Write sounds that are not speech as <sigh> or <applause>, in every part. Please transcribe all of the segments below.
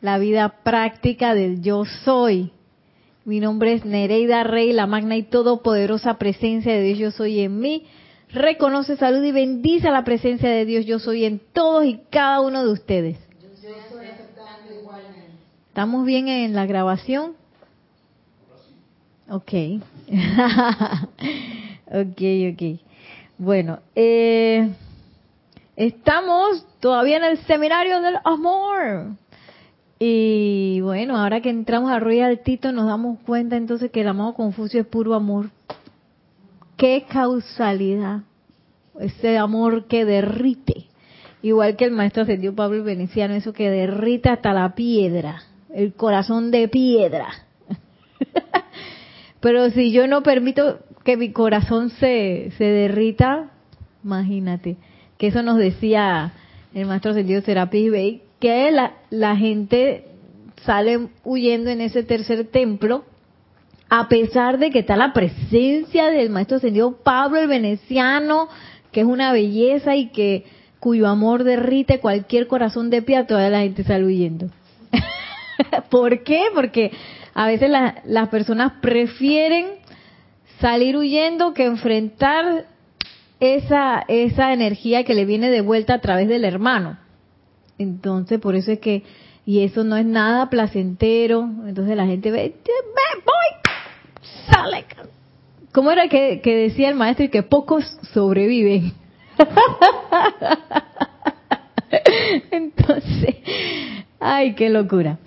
la vida práctica del yo soy. Mi nombre es Nereida Rey, la magna y todopoderosa presencia de Dios yo soy en mí. Reconoce, salud y bendice la presencia de Dios yo soy en todos y cada uno de ustedes. ¿Estamos bien en la grabación? Ok. <laughs> ok, ok. Bueno, eh, estamos todavía en el seminario del amor. Y bueno, ahora que entramos a Royal Tito nos damos cuenta entonces que el amado Confucio es puro amor. ¿Qué causalidad? Ese amor que derrite. Igual que el maestro ascendió Pablo Veneciano, eso que derrite hasta la piedra, el corazón de piedra. <laughs> Pero si yo no permito que mi corazón se, se derrita, imagínate, que eso nos decía el maestro ascendido Serapis Bey, que la, gente sale huyendo en ese tercer templo, a pesar de que está la presencia del maestro ascendido Pablo el Veneciano, que es una belleza y que cuyo amor derrite cualquier corazón de piedra, toda la gente sale huyendo. <laughs> ¿Por qué? Porque a veces las personas prefieren salir huyendo que enfrentar esa, esa energía que le viene de vuelta a través del hermano. Entonces, por eso es que, y eso no es nada placentero, entonces la gente ve, voy, sale. ¿Cómo era que, que decía el maestro y que pocos sobreviven? <laughs> Entonces, ay, qué locura.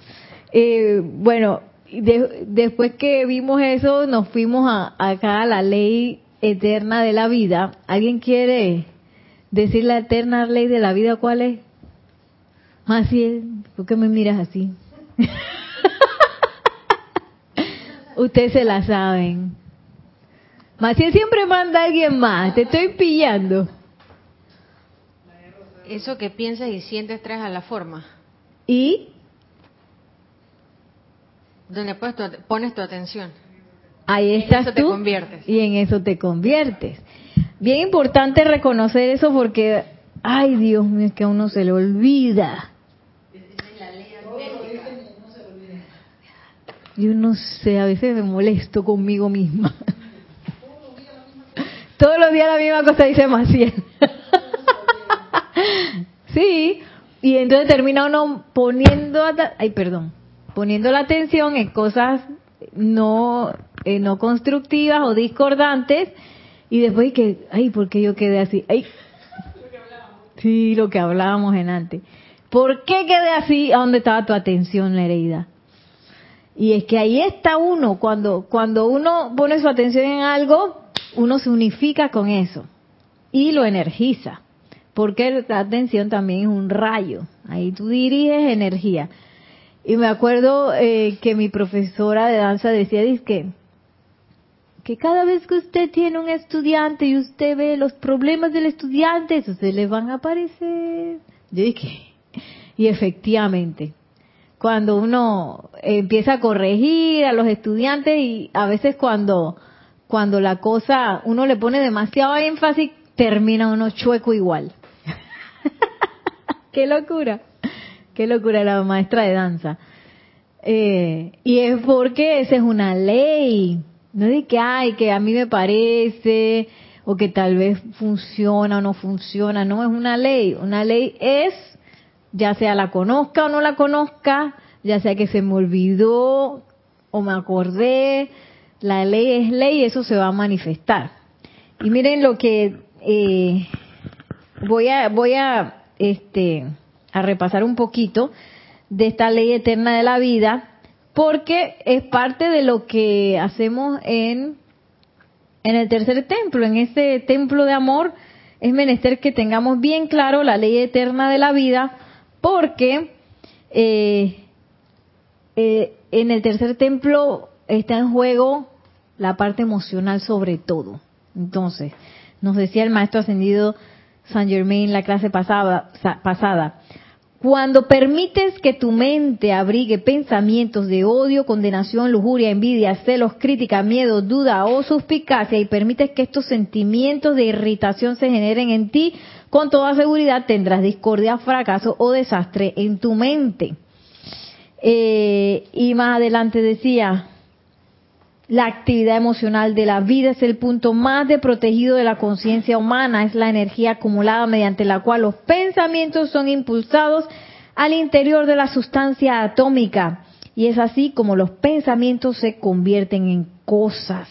Eh, bueno, después que vimos eso, nos fuimos a, acá a la ley eterna de la vida. ¿Alguien quiere decir la eterna ley de la vida cuál es? Así es. ¿Por qué me miras así? <laughs> Ustedes se la saben. Maciel siempre manda a alguien más. Te estoy pillando. Eso que piensas y sientes traes a la forma. ¿Y? Donde pones tu atención. Ahí estás en eso te conviertes. Y en eso te conviertes. Bien importante reconocer eso porque, ay Dios mío, es que a uno se le olvida. Yo no sé, a veces me molesto conmigo misma. Todos los días la misma cosa dice Maciel. sí, y entonces termina uno poniendo, ay, perdón, poniendo la atención en cosas no, eh, no constructivas o discordantes y después que, ay, ¿por qué yo quedé así? Ay, sí, lo que hablábamos en antes. ¿Por qué quedé así? ¿A dónde estaba tu atención, herida? Y es que ahí está uno, cuando, cuando uno pone su atención en algo, uno se unifica con eso y lo energiza, porque la atención también es un rayo, ahí tú diriges energía. Y me acuerdo eh, que mi profesora de danza decía, que, que cada vez que usted tiene un estudiante y usted ve los problemas del estudiante, eso se le van a aparecer. Yo dije, <laughs> y efectivamente, cuando uno empieza a corregir a los estudiantes y a veces cuando cuando la cosa uno le pone demasiado énfasis termina uno chueco igual. <laughs> qué locura, qué locura la maestra de danza. Eh, y es porque esa es una ley, no es que ay que a mí me parece o que tal vez funciona o no funciona, no es una ley. Una ley es ya sea la conozca o no la conozca, ya sea que se me olvidó o me acordé, la ley es ley y eso se va a manifestar. Y miren lo que eh, voy a voy a este a repasar un poquito de esta ley eterna de la vida porque es parte de lo que hacemos en en el tercer templo, en ese templo de amor es menester que tengamos bien claro la ley eterna de la vida porque eh, eh, en el tercer templo está en juego la parte emocional sobre todo. Entonces, nos decía el maestro ascendido San Germain en la clase pasada, pasada, cuando permites que tu mente abrigue pensamientos de odio, condenación, lujuria, envidia, celos, crítica, miedo, duda o suspicacia y permites que estos sentimientos de irritación se generen en ti, con toda seguridad tendrás discordia, fracaso o desastre en tu mente. Eh, y más adelante decía, la actividad emocional de la vida es el punto más protegido de la conciencia humana, es la energía acumulada mediante la cual los pensamientos son impulsados al interior de la sustancia atómica. Y es así como los pensamientos se convierten en cosas.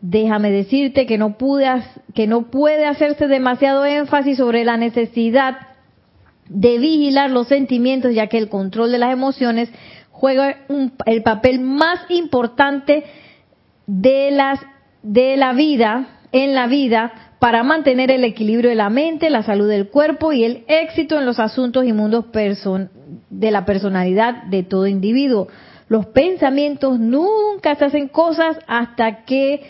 Déjame decirte que no, pude, que no puede hacerse demasiado énfasis sobre la necesidad de vigilar los sentimientos, ya que el control de las emociones juega el papel más importante de las de la vida en la vida para mantener el equilibrio de la mente, la salud del cuerpo y el éxito en los asuntos y mundos de la personalidad de todo individuo. Los pensamientos nunca se hacen cosas hasta que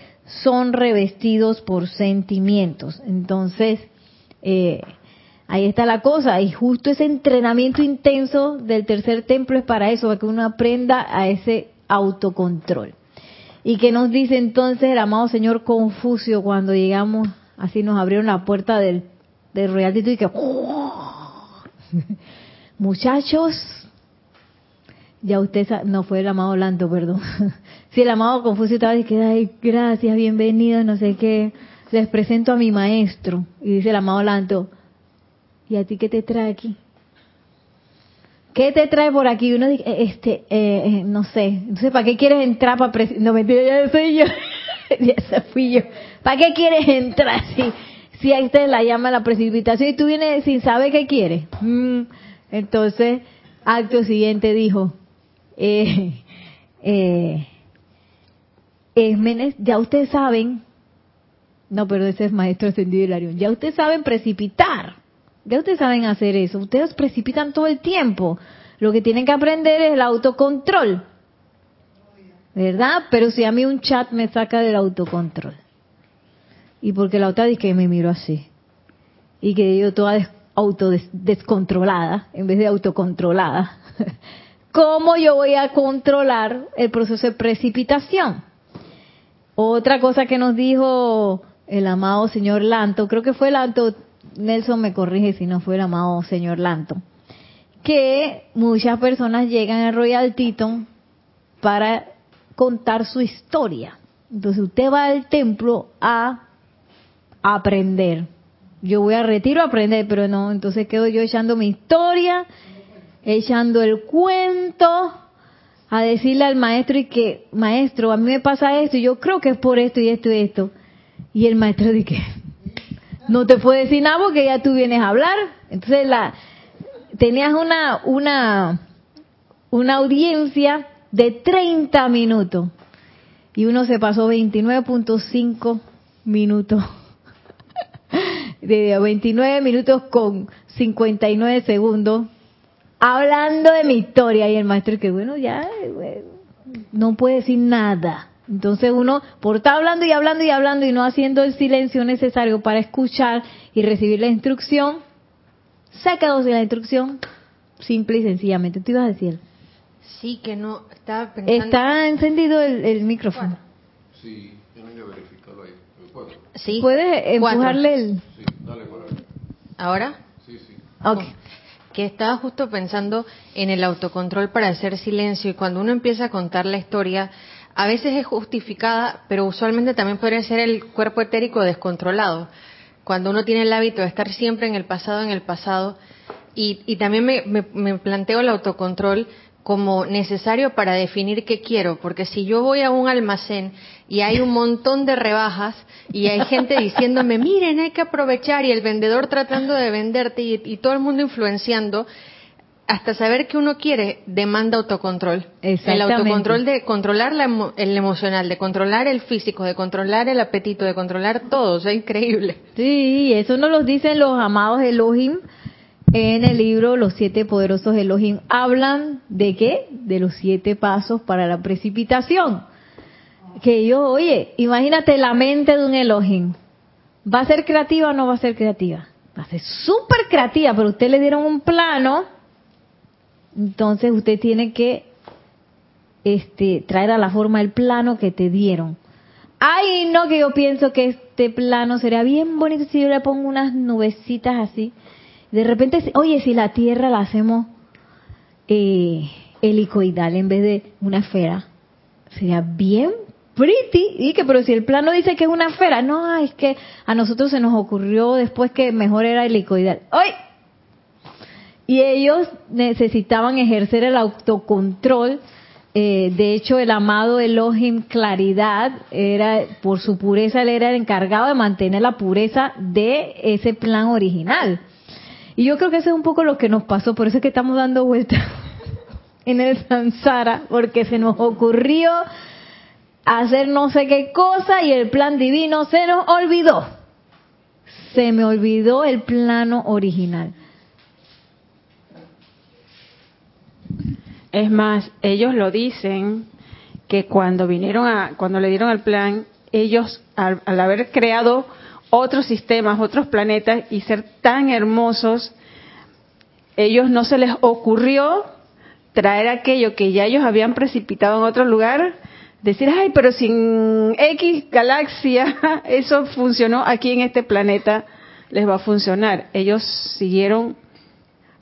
son revestidos por sentimientos. Entonces, eh, ahí está la cosa. Y justo ese entrenamiento intenso del tercer templo es para eso, para que uno aprenda a ese autocontrol. ¿Y que nos dice entonces el amado señor Confucio cuando llegamos, así nos abrieron la puerta del, del Royal y que, <laughs> muchachos, ya usted, no fue el amado Lanto, perdón. <laughs> si el amado Confucio estaba diciendo, ay, gracias, bienvenidos, no sé qué, les presento a mi maestro. Y dice el amado Lanto, ¿y a ti qué te trae aquí? ¿Qué te trae por aquí? Uno dice, eh, este, eh, eh, no sé. Entonces, ¿para qué quieres entrar para No, mentira, ya soy yo. <laughs> ya se fui yo. ¿Para qué quieres entrar si, si ahí te la llama la precipitación y tú vienes sin saber qué quieres? Mm. Entonces, acto siguiente dijo, <laughs> eh, eh, ya ustedes saben, no, pero ese es maestro ascendido Hilarión, ya ustedes saben precipitar. Ya ustedes saben hacer eso. Ustedes precipitan todo el tiempo. Lo que tienen que aprender es el autocontrol. ¿Verdad? Pero si a mí un chat me saca del autocontrol. Y porque la otra dice que me miro así. Y que yo toda auto descontrolada en vez de autocontrolada. <laughs> ¿Cómo yo voy a controlar el proceso de precipitación? Otra cosa que nos dijo el amado señor Lanto, creo que fue Lanto Nelson me corrige si no fue el amado señor Lanto, que muchas personas llegan al Royal Teton para contar su historia. Entonces usted va al templo a aprender. Yo voy a retiro a aprender, pero no, entonces quedo yo echando mi historia, echando el cuento, a decirle al maestro y que, maestro, a mí me pasa esto, y yo creo que es por esto y esto y esto. Y el maestro <laughs> dice, no te puede decir nada porque ya tú vienes a hablar. Entonces la tenías una una una audiencia de 30 minutos y uno se pasó 29.5 minutos. <laughs> De 29 minutos con 59 segundos hablando de mi historia y el maestro que bueno, ya no puede decir nada. Entonces uno, por estar hablando y hablando y hablando y no haciendo el silencio necesario para escuchar y recibir la instrucción, se quedó sin la instrucción, simple y sencillamente. ¿Tú ibas a decir? Sí, que no, estaba pensando... Está encendido el, micrófono. Sí, verificarlo ahí. Sí. ¿Puedes empujarle el...? Sí, dale ¿Ahora? Sí, sí. Ok. Que estaba justo pensando en el autocontrol para hacer silencio y cuando uno empieza a contar la historia a veces es justificada, pero usualmente también podría ser el cuerpo etérico descontrolado. Cuando uno tiene el hábito de estar siempre en el pasado, en el pasado, y, también me, planteo el autocontrol como necesario para definir qué quiero, porque si yo voy a un almacén y hay un montón de rebajas y hay gente diciéndome, miren, hay que aprovechar y el vendedor tratando de venderte y todo el mundo influenciando, hasta saber que uno quiere demanda autocontrol. El autocontrol de controlar el emocional, de controlar el físico, de controlar el apetito, de controlar todo. es increíble. Sí, eso nos lo dicen los amados Elohim en el libro Los siete poderosos Elohim. Hablan de qué? De los siete pasos para la precipitación. Que yo, oye, imagínate la mente de un Elohim. ¿Va a ser creativa o no va a ser creativa? Va a ser súper creativa, pero usted le dieron un plano entonces usted tiene que este, traer a la forma el plano que te dieron. Ay, no, que yo pienso que este plano sería bien bonito si yo le pongo unas nubecitas así. De repente, oye, si la tierra la hacemos eh, helicoidal en vez de una esfera. Sería bien pretty. Y que, pero si el plano dice que es una esfera, no, es que a nosotros se nos ocurrió después que mejor era helicoidal. ¡Ay! Y ellos necesitaban ejercer el autocontrol. Eh, de hecho, el amado Elohim Claridad era, por su pureza, él era el encargado de mantener la pureza de ese plan original. Y yo creo que eso es un poco lo que nos pasó, por eso es que estamos dando vueltas <laughs> en el Sansara, porque se nos ocurrió hacer no sé qué cosa y el plan divino se nos olvidó. Se me olvidó el plano original. Es más, ellos lo dicen que cuando vinieron a, cuando le dieron el plan, ellos al, al haber creado otros sistemas, otros planetas y ser tan hermosos, ellos no se les ocurrió traer aquello que ya ellos habían precipitado en otro lugar, decir, ay, pero sin X galaxia, <laughs> eso funcionó aquí en este planeta, les va a funcionar. Ellos siguieron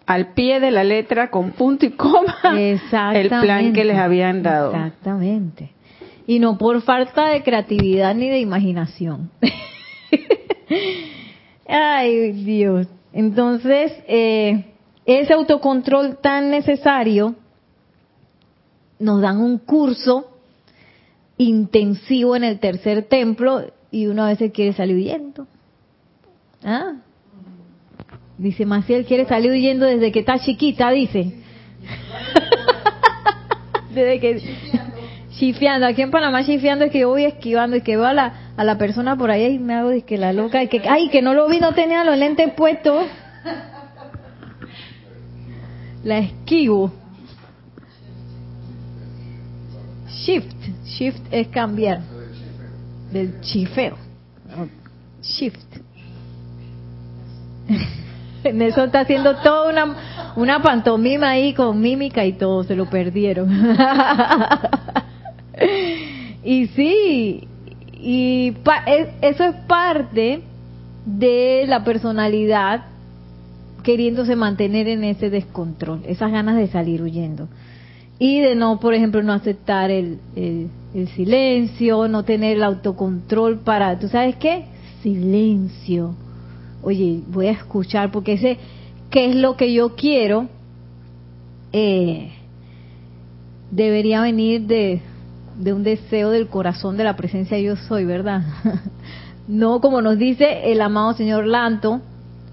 al pie de la letra, con punto y coma, <laughs> el plan que les habían dado. Exactamente. Y no por falta de creatividad ni de imaginación. <laughs> Ay, Dios. Entonces, eh, ese autocontrol tan necesario, nos dan un curso intensivo en el tercer templo y uno a veces quiere salir huyendo. ¿Ah? Dice Maciel, quiere salir huyendo desde que está chiquita, dice. <laughs> desde que... Chifiando. Aquí en Panamá chifiando es que yo voy esquivando y que veo a la, a la persona por ahí y me hago de que la loca, y que, ay, que no lo vi, no tenía los lentes puestos. La esquivo. Shift. Shift es cambiar. Del chifeo. Shift. <laughs> Nelson está haciendo toda una, una pantomima ahí con mímica y todo, se lo perdieron. <laughs> y sí, y eso es parte de la personalidad queriéndose mantener en ese descontrol, esas ganas de salir huyendo. Y de no, por ejemplo, no aceptar el, el, el silencio, no tener el autocontrol para, ¿tú sabes qué? Silencio oye, voy a escuchar porque ese, ¿qué es lo que yo quiero? Eh, debería venir de, de un deseo del corazón de la presencia yo soy, ¿verdad? <laughs> no como nos dice el amado señor Lanto,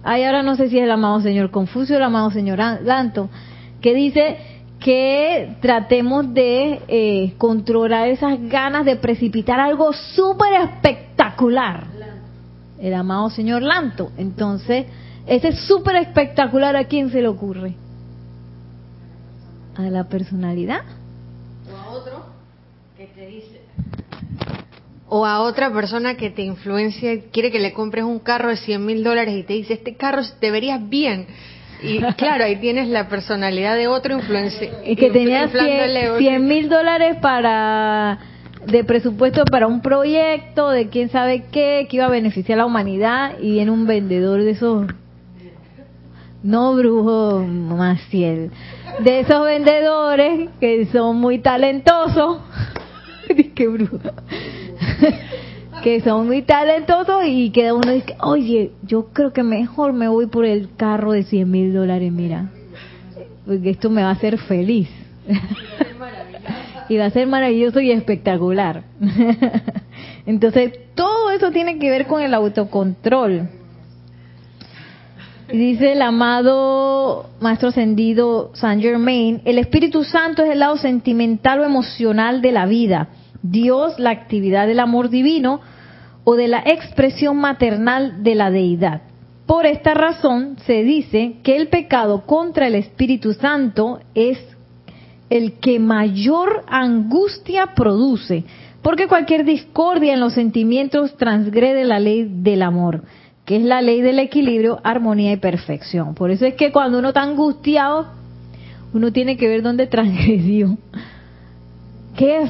ay, ahora no sé si es el amado señor Confucio el amado señor Lanto, que dice que tratemos de eh, controlar esas ganas de precipitar algo súper espectacular el amado señor Lanto. Entonces, ese es súper espectacular. ¿A quién se le ocurre? A la personalidad. O a otro que te dice. O a otra persona que te influencia, quiere que le compres un carro de 100 mil dólares y te dice, este carro te verías bien. Y <laughs> claro, ahí tienes la personalidad de otro influencia. Y que tenía 100 mil dólares para de presupuesto para un proyecto, de quién sabe qué, que iba a beneficiar a la humanidad y viene un vendedor de esos, no brujo Maciel, de esos vendedores que son muy talentosos, <laughs> que brujo, <laughs> que son muy talentosos y queda uno dice, oye, yo creo que mejor me voy por el carro de 100 mil dólares, mira, porque esto me va a hacer feliz <laughs> y va a ser maravilloso y espectacular. <laughs> Entonces, todo eso tiene que ver con el autocontrol. Dice el amado Maestro Ascendido Saint Germain, el Espíritu Santo es el lado sentimental o emocional de la vida. Dios, la actividad del amor divino o de la expresión maternal de la deidad. Por esta razón se dice que el pecado contra el Espíritu Santo es el que mayor angustia produce, porque cualquier discordia en los sentimientos transgrede la ley del amor, que es la ley del equilibrio, armonía y perfección. Por eso es que cuando uno está angustiado, uno tiene que ver dónde <laughs> transgredió. ¿Qué,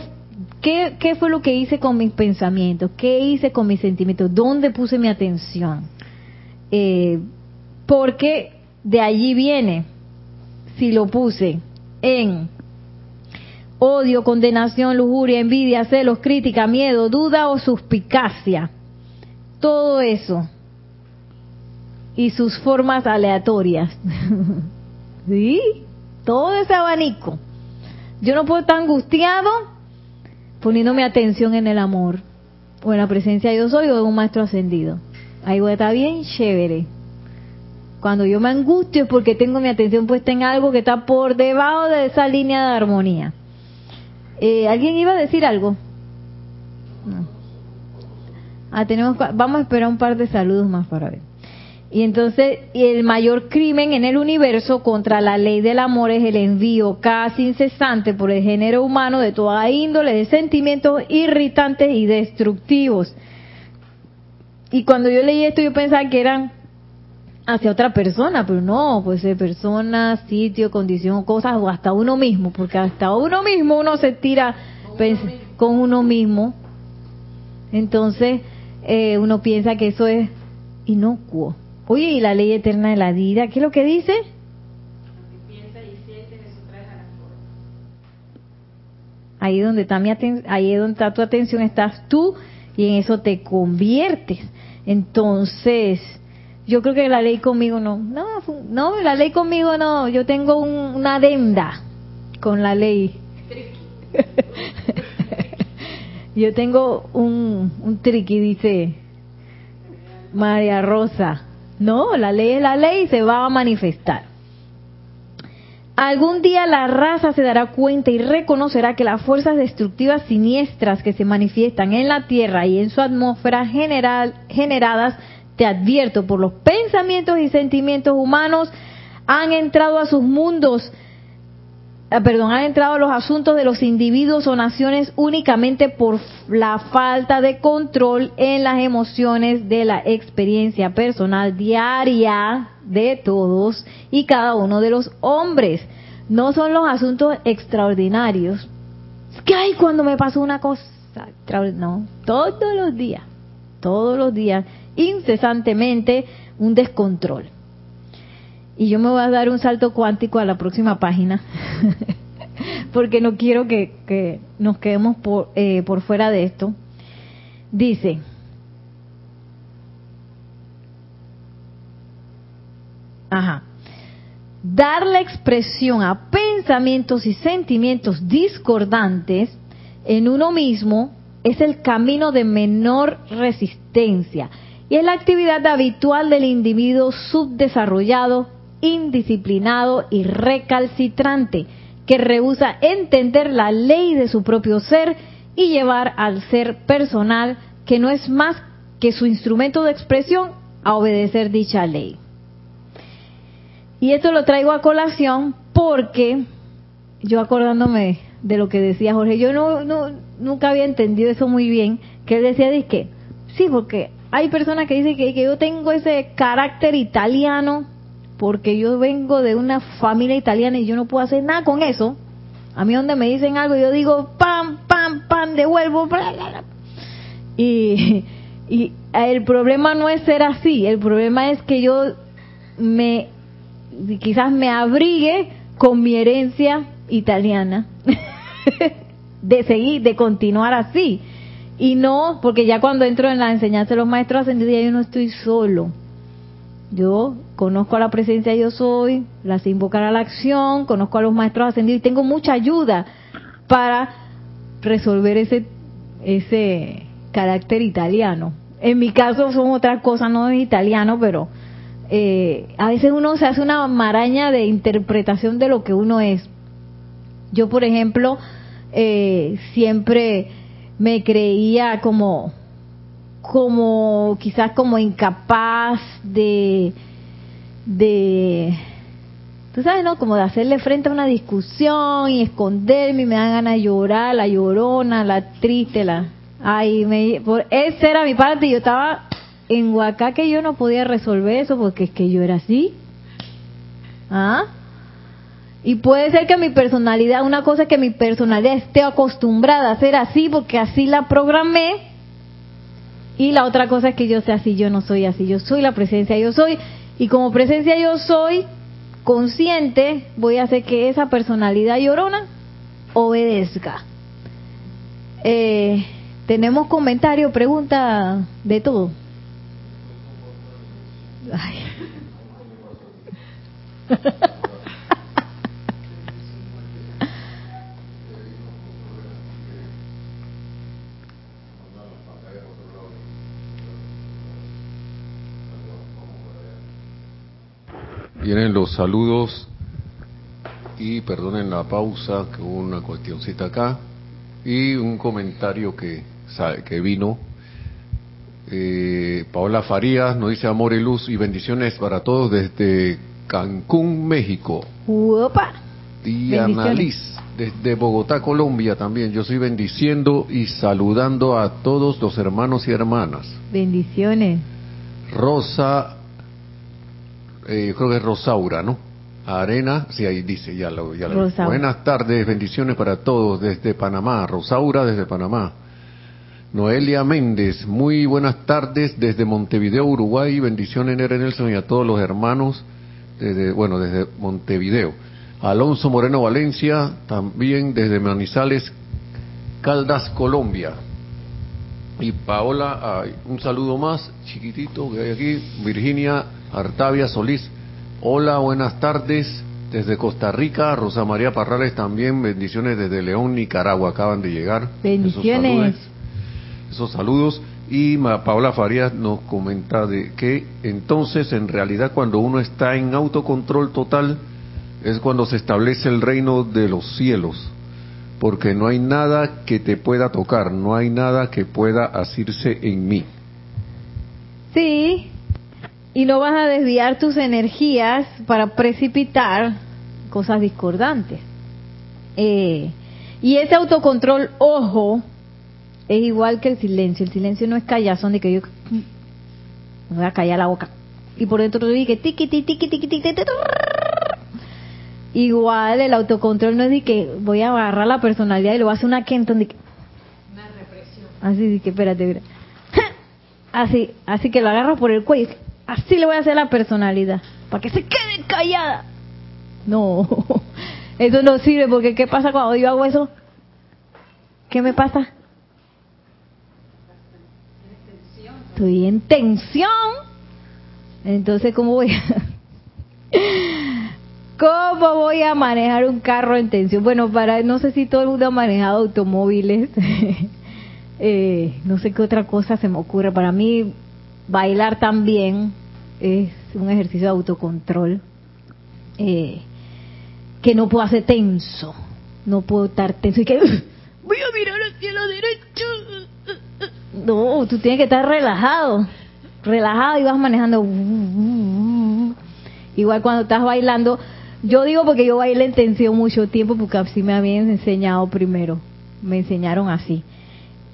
qué, qué fue lo que hice con mis pensamientos? ¿Qué hice con mis sentimientos? ¿Dónde puse mi atención? Eh, porque de allí viene, si lo puse en odio, condenación, lujuria, envidia, celos, crítica, miedo, duda o suspicacia. Todo eso. Y sus formas aleatorias. <laughs> ¿Sí? Todo ese abanico. Yo no puedo estar angustiado poniendo mi atención en el amor o en la presencia de yo soy o de un maestro ascendido. Ahí voy a estar bien chévere. Cuando yo me angustio es porque tengo mi atención puesta en algo que está por debajo de esa línea de armonía. Eh, ¿Alguien iba a decir algo? No. Ah, tenemos, vamos a esperar un par de saludos más para ver. Y entonces el mayor crimen en el universo contra la ley del amor es el envío casi incesante por el género humano de toda índole de sentimientos irritantes y destructivos. Y cuando yo leí esto yo pensaba que eran hacia otra persona, pero no, pues de persona, sitio, condición, cosas, o hasta uno mismo, porque hasta uno mismo uno se tira con uno mismo. Entonces, eh, uno piensa que eso es inocuo. Oye, ¿y la ley eterna de la vida? ¿Qué es lo que dice? Ahí donde está mi ahí donde está tu atención estás tú y en eso te conviertes. Entonces, yo creo que la ley conmigo no, no, no, la ley conmigo no, yo tengo una adenda con la ley. <laughs> yo tengo un, un triqui, dice María Rosa. No, la ley es la ley y se va a manifestar. Algún día la raza se dará cuenta y reconocerá que las fuerzas destructivas siniestras que se manifiestan en la Tierra y en su atmósfera general, generadas, te advierto, por los pensamientos y sentimientos humanos, han entrado a sus mundos perdón, han entrado los asuntos de los individuos o naciones únicamente por la falta de control en las emociones de la experiencia personal diaria de todos y cada uno de los hombres. No son los asuntos extraordinarios. Que hay cuando me pasó una cosa, no, todos los días, todos los días, incesantemente un descontrol y yo me voy a dar un salto cuántico a la próxima página, <laughs> porque no quiero que, nos quedemos por, eh, por fuera de esto. Dice, ajá, darle expresión a pensamientos y sentimientos discordantes en uno mismo es el camino de menor resistencia y es la actividad habitual del individuo subdesarrollado indisciplinado y recalcitrante, que rehúsa entender la ley de su propio ser y llevar al ser personal, que no es más que su instrumento de expresión, a obedecer dicha ley. Y esto lo traigo a colación porque yo acordándome de lo que decía Jorge, yo no, nunca había entendido eso muy bien, que él decía de que sí, porque hay personas que dicen que yo tengo ese carácter italiano porque yo vengo de una familia italiana y yo no puedo hacer nada con eso. A mí donde me dicen algo yo digo pam, pam, pam, devuelvo. Y, y el problema no es ser así, el problema es que yo me quizás me abrigue con mi herencia italiana <laughs> de seguir, de continuar así. Y no, porque ya cuando entro en la enseñanza de los maestros ascendidos, yo no estoy solo. Yo conozco a la presencia yo soy, las invocar a la acción, conozco a los maestros ascendidos y tengo mucha ayuda para resolver ese ese carácter italiano. En mi caso son otras cosas, no es italiano, pero eh, a veces uno se hace una maraña de interpretación de lo que uno es. Yo, por ejemplo, eh, siempre me creía como como quizás como incapaz de de tú sabes no como de hacerle frente a una discusión y esconderme y me dan ganas de llorar la llorona la triste la ay me por esa era mi parte. Y yo estaba en Huacá que yo no podía resolver eso porque es que yo era así. Ah y puede ser que mi personalidad una cosa es que mi personalidad esté acostumbrada a ser así porque así la programé y la otra cosa es que yo sea así, yo no soy así, yo soy la presencia, yo soy. Y como presencia yo soy consciente, voy a hacer que esa personalidad llorona obedezca. Eh, tenemos comentario, pregunta de todo. Ay. <laughs> Vienen los saludos y perdonen la pausa, que hubo una cuestioncita acá y un comentario que, que vino. Eh, Paola Farías nos dice amor y luz y bendiciones para todos desde Cancún, México. Uopa. Diana. Liz, desde Bogotá, Colombia también. Yo estoy bendiciendo y saludando a todos los hermanos y hermanas. Bendiciones. Rosa, eh, creo que es Rosaura, ¿no? Arena, sí, ahí dice, ya lo, ya. Buenas tardes, bendiciones para todos desde Panamá. Rosaura desde Panamá. Noelia Méndez, muy buenas tardes desde Montevideo, Uruguay. Bendiciones, Nere Nelson, y a todos los hermanos, desde, bueno, desde Montevideo. Alonso Moreno Valencia, también desde Manizales, Caldas, Colombia. Y Paola, ay, un saludo más, chiquitito que hay aquí. Virginia Artavia Solís. Hola, buenas tardes. Desde Costa Rica, Rosa María Parrales también, bendiciones desde León, Nicaragua, acaban de llegar. Bendiciones. Esos saludos, esos saludos. Y Ma- Paola Farías nos comenta de que entonces en realidad cuando uno está en autocontrol total es cuando se establece el reino de los cielos porque no hay nada que te pueda tocar, no hay nada que pueda asirse en mí. Sí, y no vas a desviar tus energías para precipitar cosas discordantes. Eh, y ese autocontrol, ojo, es igual que el silencio. El silencio no es callazón de que yo me voy a callar la boca. Y por dentro dije tiqui, tiqui, tiqui, tiqui, tiqui, tiqui, Igual el autocontrol no es de que voy a agarrar la personalidad y le voy a hacer una Kenton de que, Así de que, espérate, mira. <laughs> Así, así que lo agarro por el cuello. Así le voy a hacer la personalidad. Para que se quede callada. No, <laughs> eso no sirve porque ¿qué pasa cuando yo hago eso? ¿Qué me pasa? Estoy en tensión. Entonces, ¿cómo voy a... <laughs> ¿Cómo voy a manejar un carro en tensión? Bueno, para no sé si todo el mundo ha manejado automóviles. <laughs> Eh, no sé qué otra cosa se me ocurre. Para mí, bailar también es un ejercicio de autocontrol eh, que no puedo hacer tenso. No puedo estar tenso y que voy a mirar hacia la derecha. No, tú tienes que estar relajado. Relajado y vas manejando. Igual cuando estás bailando. Yo digo porque yo bailé en tensión mucho tiempo porque así me habían enseñado primero. Me enseñaron así.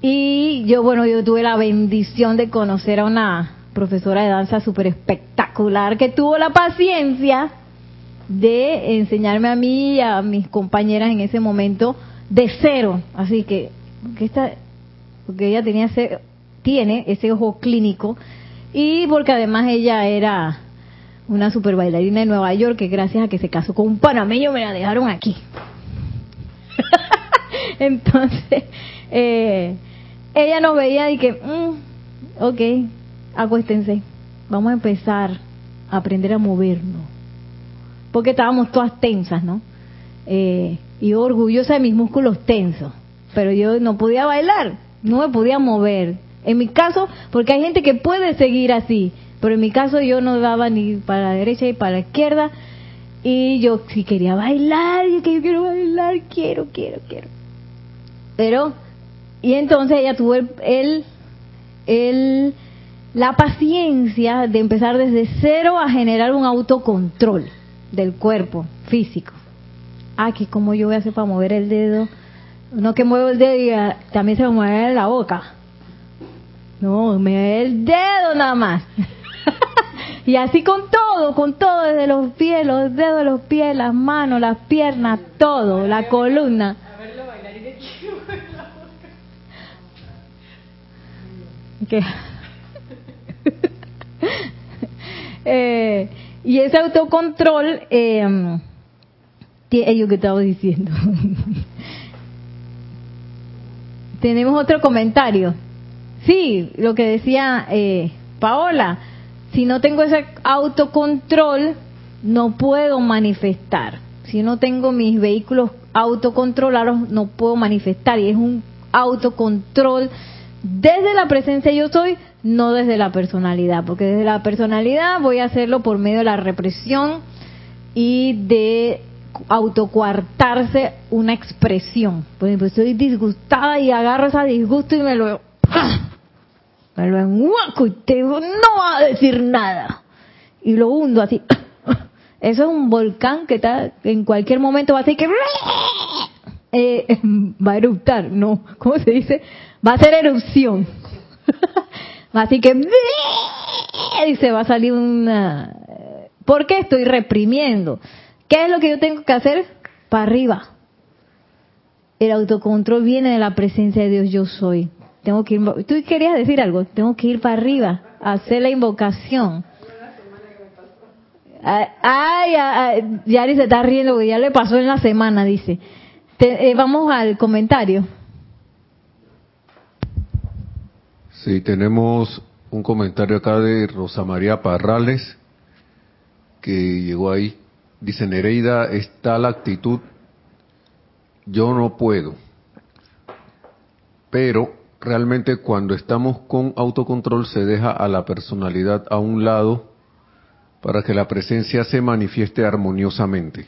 Y yo, bueno, yo tuve la bendición de conocer a una profesora de danza súper espectacular que tuvo la paciencia de enseñarme a mí y a mis compañeras en ese momento de cero. Así que, porque, esta, porque ella tenía ese, tiene ese ojo clínico y porque además ella era una super bailarina de Nueva York que gracias a que se casó con un panameño me la dejaron aquí. <laughs> Entonces, eh, ella nos veía y que, mm, ok, acuéstense, vamos a empezar a aprender a movernos. Porque estábamos todas tensas, ¿no? Eh, y orgullosa de mis músculos tensos. Pero yo no podía bailar, no me podía mover. En mi caso, porque hay gente que puede seguir así, pero en mi caso yo no daba ni para la derecha ni para la izquierda. Y yo si quería bailar, yo que yo quiero bailar, quiero, quiero, quiero. Pero y entonces ella tuvo el, el, la paciencia de empezar desde cero a generar un autocontrol del cuerpo físico. Ah, que cómo yo voy a hacer para mover el dedo. No que muevo el dedo y ah, también se me mueve la boca. No, me el dedo nada más. <laughs> y así con todo, con todo, desde los pies, los dedos de los pies, las manos, las piernas, todo, la columna. Que <laughs> Eh, y ese autocontrol eh, yo que estaba diciendo <laughs> tenemos otro comentario. Sí, lo que decía eh, Paola, si no tengo ese autocontrol, no puedo manifestar. Si no tengo mis vehículos autocontrolados, no puedo manifestar. Y es un autocontrol desde la presencia yo soy, no desde la personalidad, porque desde la personalidad voy a hacerlo por medio de la represión y de autocuartarse una expresión. Por ejemplo, estoy disgustada y agarro ese disgusto y me lo me lo enguaco y te digo, no va a decir nada. Y lo hundo así. Eso es un volcán que está en cualquier momento va a decir que eh, <laughs> va a eruptar, no, ¿cómo se dice? Va a hacer erupción. <laughs> Así que y se va a salir una ¿Por qué estoy reprimiendo? ¿Qué es lo que yo tengo que hacer? Para arriba. El autocontrol viene de la presencia de Dios yo soy. Tengo que ir, tú querías decir algo, tengo que ir para arriba, hacer la invocación. Ay, ay, se está riendo porque ya le pasó en la semana, dice. Eh, vamos al comentario. Sí, tenemos un comentario acá de Rosa María Parrales, que llegó ahí. Dice, Nereida, está la actitud, yo no puedo. Pero realmente cuando estamos con autocontrol se deja a la personalidad a un lado para que la presencia se manifieste armoniosamente.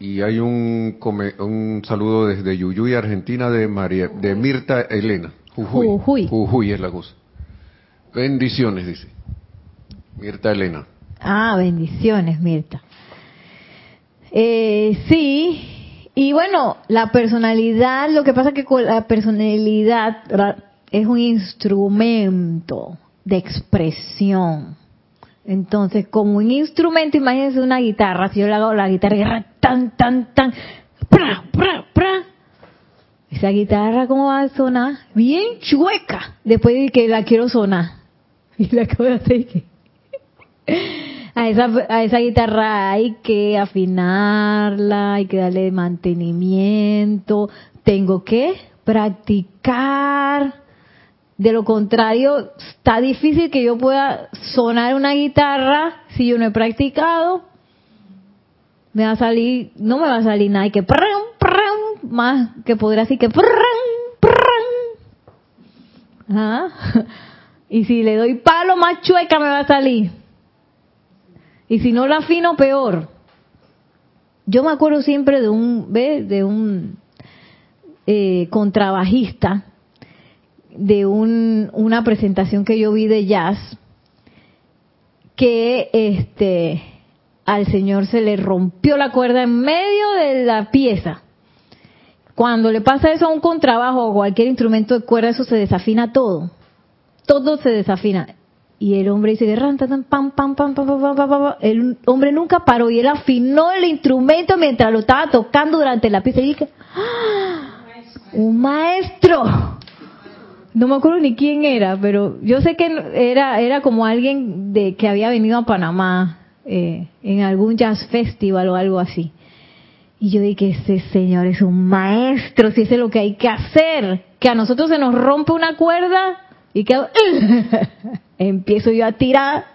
Y hay un, un saludo desde Yuyuy, Argentina, de, María, de Mirta Elena. Jujuy. Jujuy. es la cosa. Bendiciones, dice. Mirta Elena. Ah, bendiciones, Mirta. Eh, sí, y bueno, la personalidad, lo que pasa es que la personalidad es un instrumento de expresión. Entonces, como un instrumento, imagínense una guitarra, si yo le hago la guitarra tan, tan, tan, pra, pra, pra, esa guitarra, ¿cómo va a sonar? Bien chueca, después de que la quiero sonar. <laughs> Y la acabo de hacer que <laughs> a esa, a esa guitarra hay que afinarla, hay que darle mantenimiento, tengo que practicar. De lo contrario, está difícil que yo pueda sonar una guitarra si yo no he practicado. Me va a salir, no me va a salir nada, hay que más que podrá así que y si le doy palo más chueca me va a salir. Y si no la afino, peor. Yo me acuerdo siempre de un, ¿ves? De un eh, contrabajista, de un, una presentación que yo vi de jazz, que este, al señor se le rompió la cuerda en medio de la pieza. Cuando le pasa eso a un contrabajo o cualquier instrumento de cuerda, eso se desafina todo. Todo se desafina. Y el hombre dice, pam, pam, pam, pam, pam, pam, El hombre nunca paró y él afinó el instrumento mientras lo estaba tocando durante la pieza. Y dije, ¡Ah! un maestro. No me acuerdo ni quién era, pero yo sé que era, era como alguien de que había venido a Panamá eh, en algún jazz festival o algo así. Y yo dije, ese señor es un maestro, si ese es lo que hay que hacer. Que a nosotros se nos rompe una cuerda y que <laughs> empiezo yo a tirar,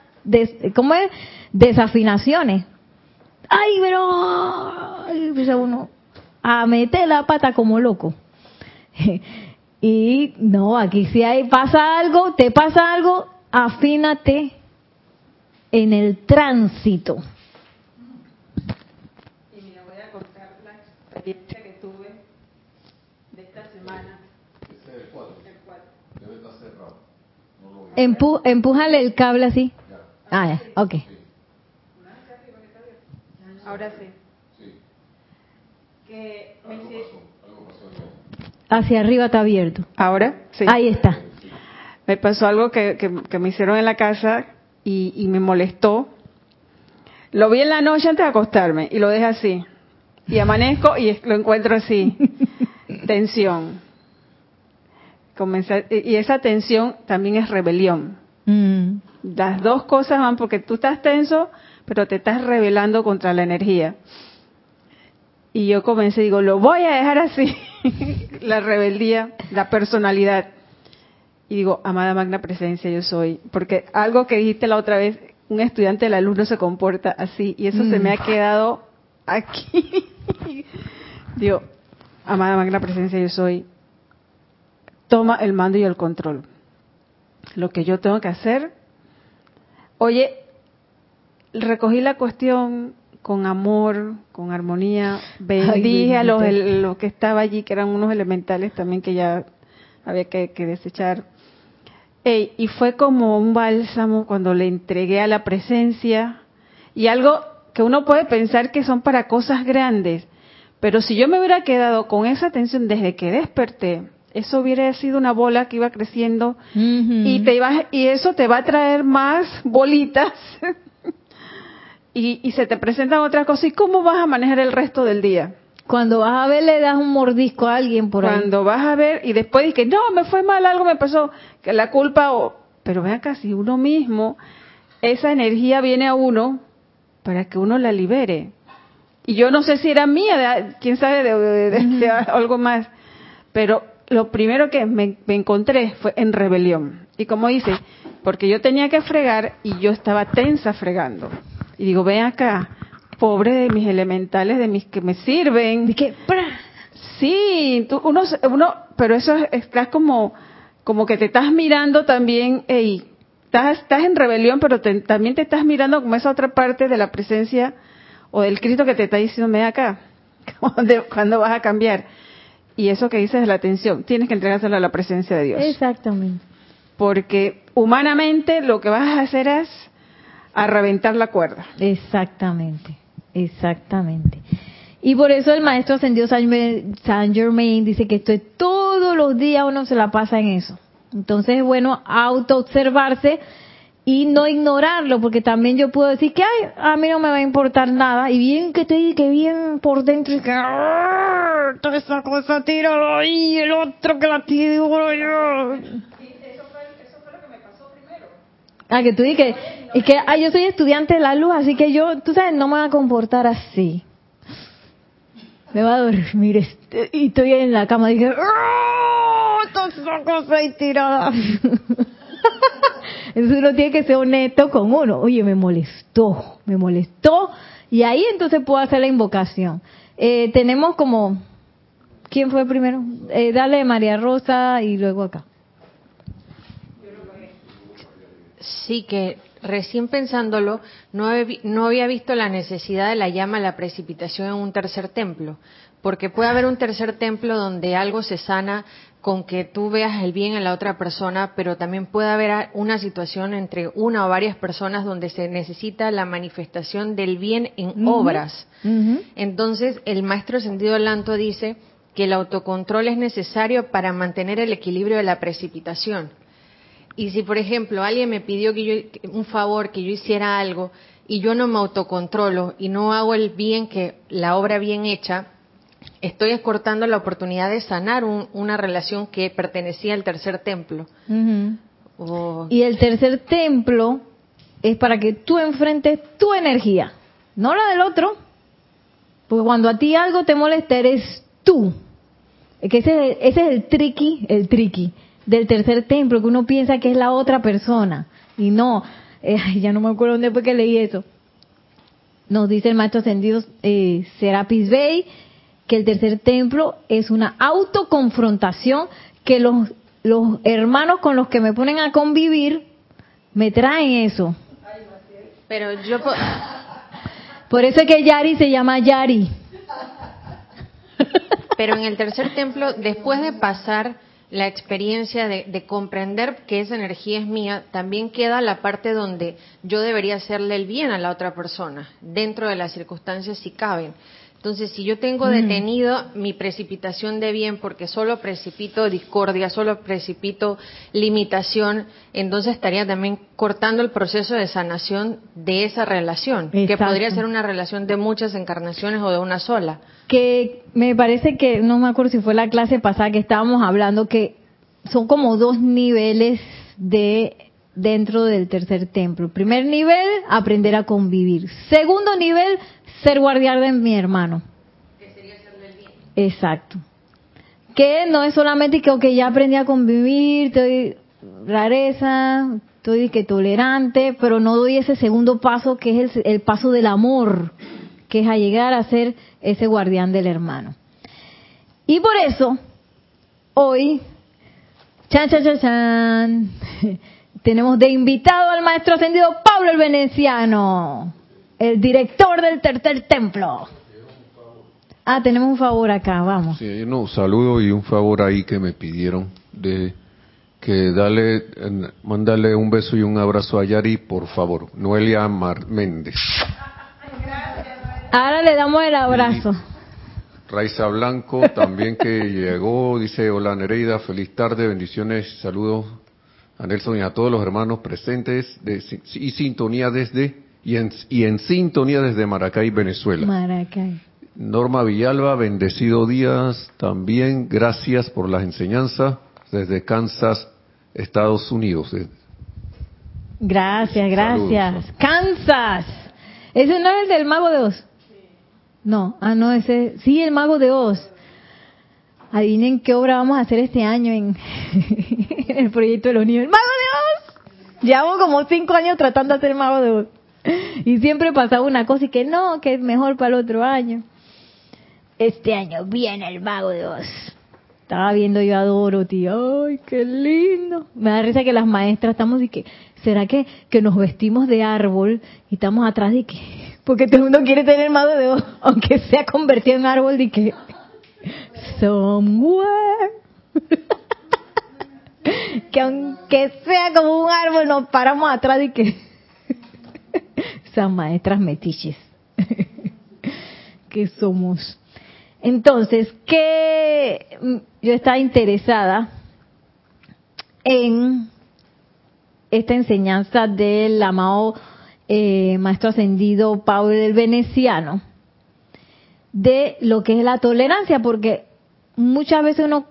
¿cómo es? Desafinaciones. Ay, pero empieza uno a meter la pata como loco. <laughs> y no, aquí si hay, pasa algo, te pasa algo, afínate en el tránsito. Y mira, voy a contar la experiencia que tuve de esta semana. Este es el cuadro. El cuadro. Debe estar cerrado. Empu, empújale el cable así. Ah, ya, ok. Ahora sí. Que Hacia arriba está abierto. ¿Ahora? Sí. Ahí está. Me pasó algo que, que, me hicieron en la casa y, y, me molestó. Lo vi en la noche antes de acostarme y lo dejé así. Y amanezco y lo encuentro así. <laughs> Tensión y esa tensión también es rebelión. Mm. Las dos cosas van porque tú estás tenso, pero te estás rebelando contra la energía. Y yo comencé, digo, lo voy a dejar así. <laughs> la rebeldía, la personalidad. Y digo, amada magna presencia, yo soy. Porque algo que dijiste la otra vez, un estudiante del alumno se comporta así. Y eso se me ha Mm. quedado aquí. <laughs> digo, amada magna presencia, yo soy. Toma el mando y el control. Lo que yo tengo que hacer. Oye, recogí la cuestión con amor, con armonía, bendije a los, el- los que estaba allí, que eran unos elementales también que ya había que, que desechar. Ey, y fue como un bálsamo cuando le entregué a la presencia y algo que uno puede pensar que son para cosas grandes, pero si yo me hubiera quedado con esa atención desde que desperté, eso hubiera sido una bola que iba creciendo y te ibas- y eso te va a traer más bolitas <laughs> y, y se te presentan otras cosas. Y cómo vas a manejar el resto del día Cuando vas a ver, le das un mordisco a alguien por ahí. cuando vas a ver y después dices no me fue mal algo me pasó que la culpa o pero vean casi uno mismo esa energía viene a uno para que uno la libere. Y yo no sé si era mía quién sabe de, de- de- de <laughs> algo más. Pero lo primero que me, me encontré fue en rebelión. Y como dice porque yo tenía que fregar y yo estaba tensa fregando. Y digo ven acá pobre de mis elementales de mis que me sirven De ¡pra! Sí, tú, uno, uno, pero eso es, estás como, como que te estás mirando también, ey, estás, estás en rebelión, pero te- también te estás mirando como esa otra parte de la presencia o del Cristo que te está diciendo, ven acá, <laughs> cuando, cuando vas a cambiar. Y eso que dices de la atención, tienes que entregárselo a la presencia de Dios. Exactamente. Porque humanamente lo que vas a hacer es a reventar la cuerda. Exactamente, exactamente. Y por eso el maestro Germain- Saint Germain dice que esto es todos los días uno se la pasa en eso. Entonces es bueno autoobservarse y no ignorarlo, porque también yo puedo decir que ay, a mí no me va a importar nada, y bien que estoy, que bien por dentro, y que "Ah, toda esa cosa tíralo ahí, el otro que la tiro yo. Ah, que tú dices y que ah, yo soy estudiante de la luz, así que yo, tú sabes, no me voy a comportar así. Me va a dormir este- y estoy en la cama y dije, ¡Oh! Esa cosa ahí tirada. Entonces uno tiene que ser honesto con uno. Oye, me molestó, me molestó. Y ahí entonces puedo hacer la invocación. Eh, tenemos como, ¿quién fue primero? Eh, dale María Rosa y luego acá. Sí, que recién pensándolo, no, he vi- no había visto la necesidad de la llama a la precipitación en un tercer templo, porque puede haber un tercer templo donde algo se sana con que tú veas el bien en la otra persona, pero también puede haber una situación entre una o varias personas donde se necesita la manifestación del bien en obras. Entonces, el maestro ascendido Lanto dice que el autocontrol es necesario para mantener el equilibrio de la precipitación. Y si, por ejemplo, alguien me pidió que yo un favor, que yo hiciera algo y yo no me autocontrolo y no hago el bien que la obra bien hecha, estoy cortando la oportunidad de sanar un- una relación que pertenecía al tercer templo. Y el tercer templo es para que tú enfrentes tu energía, no la del otro. Porque cuando a ti algo te molesta, eres tú. Es que ese, es el- ese es el tricky, el tricky del tercer templo, que uno piensa que es la otra persona. Y no, eh, ya no me acuerdo dónde fue que leí eso. Nos dice el maestro ascendido eh, Serapis Bey que el tercer templo es una autoconfrontación que los, los hermanos con los que me ponen a convivir me traen eso. pero yo po- Por eso es que Yari se llama Yari. Pero en el tercer templo, después de pasar la experiencia de, de comprender que esa energía es mía, también queda la parte donde yo debería hacerle el bien a la otra persona, dentro de las circunstancias si caben. Entonces, si yo tengo detenido mi precipitación de bien porque solo precipito discordia, solo precipito limitación, entonces estaría también cortando el proceso de sanación de esa relación, que podría ser una relación de muchas encarnaciones o de una sola. que me parece que, no me acuerdo si fue la clase pasada que estábamos hablando, que son como dos niveles de dentro del tercer templo. Primer nivel, aprender a convivir. Segundo nivel, ser guardián de mi hermano. Exacto. que no es solamente que okay, ya aprendí a convivir, estoy rareza, estoy que tolerante, pero no doy ese segundo paso que es el, el paso del amor, que es a llegar a ser ese guardián del hermano. Y por eso, hoy, chan, chan, chan, chan, <laughs> tenemos de invitado al maestro ascendido Pablo el Veneciano, el director del tercer templo. Ah, tenemos un favor acá, vamos. Sí, hay unos saludos y un favor ahí que me pidieron de que dale, eh, mándale un beso y un abrazo a Yari, por favor. Noelia Mar Méndez. Ahora le damos el abrazo. Raiza Blanco <laughs> también que llegó, dice hola Nereida, feliz tarde, bendiciones, saludos a Nelson y a todos los hermanos presentes de, y sintonía desde y en, y en sintonía desde Maracay, Venezuela. Maracay. Norma Villalba, bendecido días también, gracias por las enseñanzas desde Kansas, Estados Unidos. Gracias, gracias. Saludos. Kansas. ¿Ese no es el del mago de Oz? No, ah, no, ese, sí, el mago de Oz. Adivinen qué obra vamos a hacer este año en, <laughs> en el proyecto de los niños. ¡El mago de Oz! Llevamos como cinco años tratando de hacer el mago de Oz. Y siempre pasaba una cosa y que no, que es mejor para el otro año. Este año viene el mago de Oz. Estaba viendo yo a Dorothy, ay, qué lindo. Me da risa que las maestras estamos y que, ¿será que, que nos vestimos de árbol y estamos atrás de que, porque todo el mundo quiere tener mago de Oz, <laughs> aunque sea convertido en árbol de que, somewhere. <laughs> que aunque sea como un árbol nos paramos atrás y que, maestras metiches <laughs> que somos. Entonces, que yo estaba interesada en esta enseñanza del amado eh, maestro ascendido Pablo del Veneciano de lo que es la tolerancia, porque muchas veces uno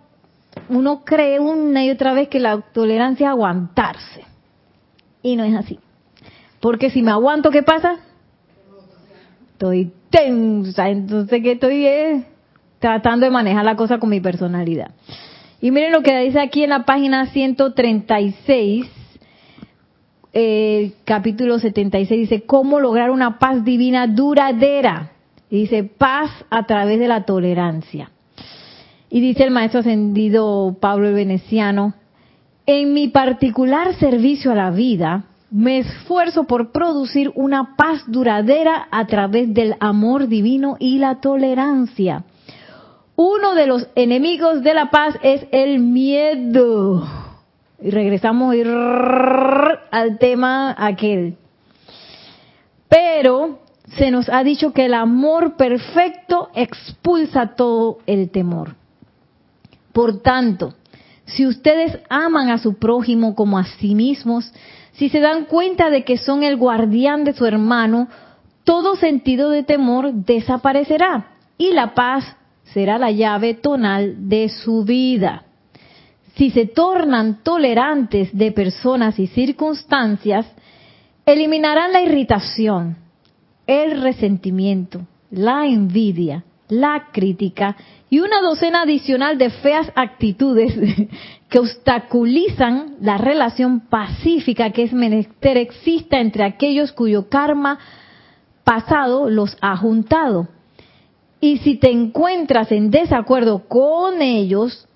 uno cree una y otra vez que la tolerancia es aguantarse y no es así, porque si me aguanto, ¿qué pasa? Estoy tensa, entonces que estoy eh, tratando de manejar la cosa con mi personalidad. Y miren lo que dice aquí en la página 136, eh, capítulo 76, dice, ¿cómo lograr una paz divina duradera? Dice, paz a través de la tolerancia. Y dice el maestro ascendido Pablo el Veneciano, en mi particular servicio a la vida, me esfuerzo por producir una paz duradera a través del amor divino y la tolerancia. Uno de los enemigos de la paz es el miedo. Y regresamos al tema aquel. Pero se nos ha dicho que el amor perfecto expulsa todo el temor. Por tanto, si ustedes aman a su prójimo como a sí mismos, si se dan cuenta de que son el guardián de su hermano, todo sentido de temor desaparecerá y la paz será la llave tonal de su vida. Si se tornan tolerantes de personas y circunstancias, eliminarán la irritación, el resentimiento, la envidia, la crítica y una docena adicional de feas actitudes <laughs> que obstaculizan la relación pacífica que es menester exista entre aquellos cuyo karma pasado los ha juntado. Y si te encuentras en desacuerdo con ellos,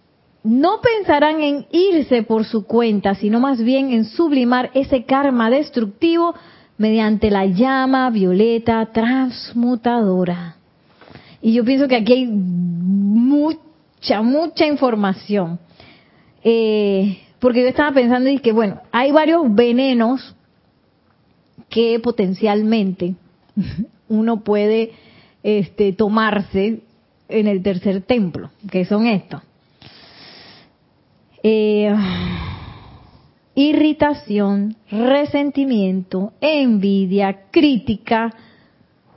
no pensarán en irse por su cuenta, sino más bien en sublimar ese karma destructivo mediante la llama violeta transmutadora. Y yo pienso que aquí hay mucha, mucha información. Eh, porque yo estaba pensando y que, bueno, hay varios venenos que potencialmente <laughs> uno puede este, tomarse en el tercer templo, que son estos. Eh, irritación, resentimiento, envidia, crítica,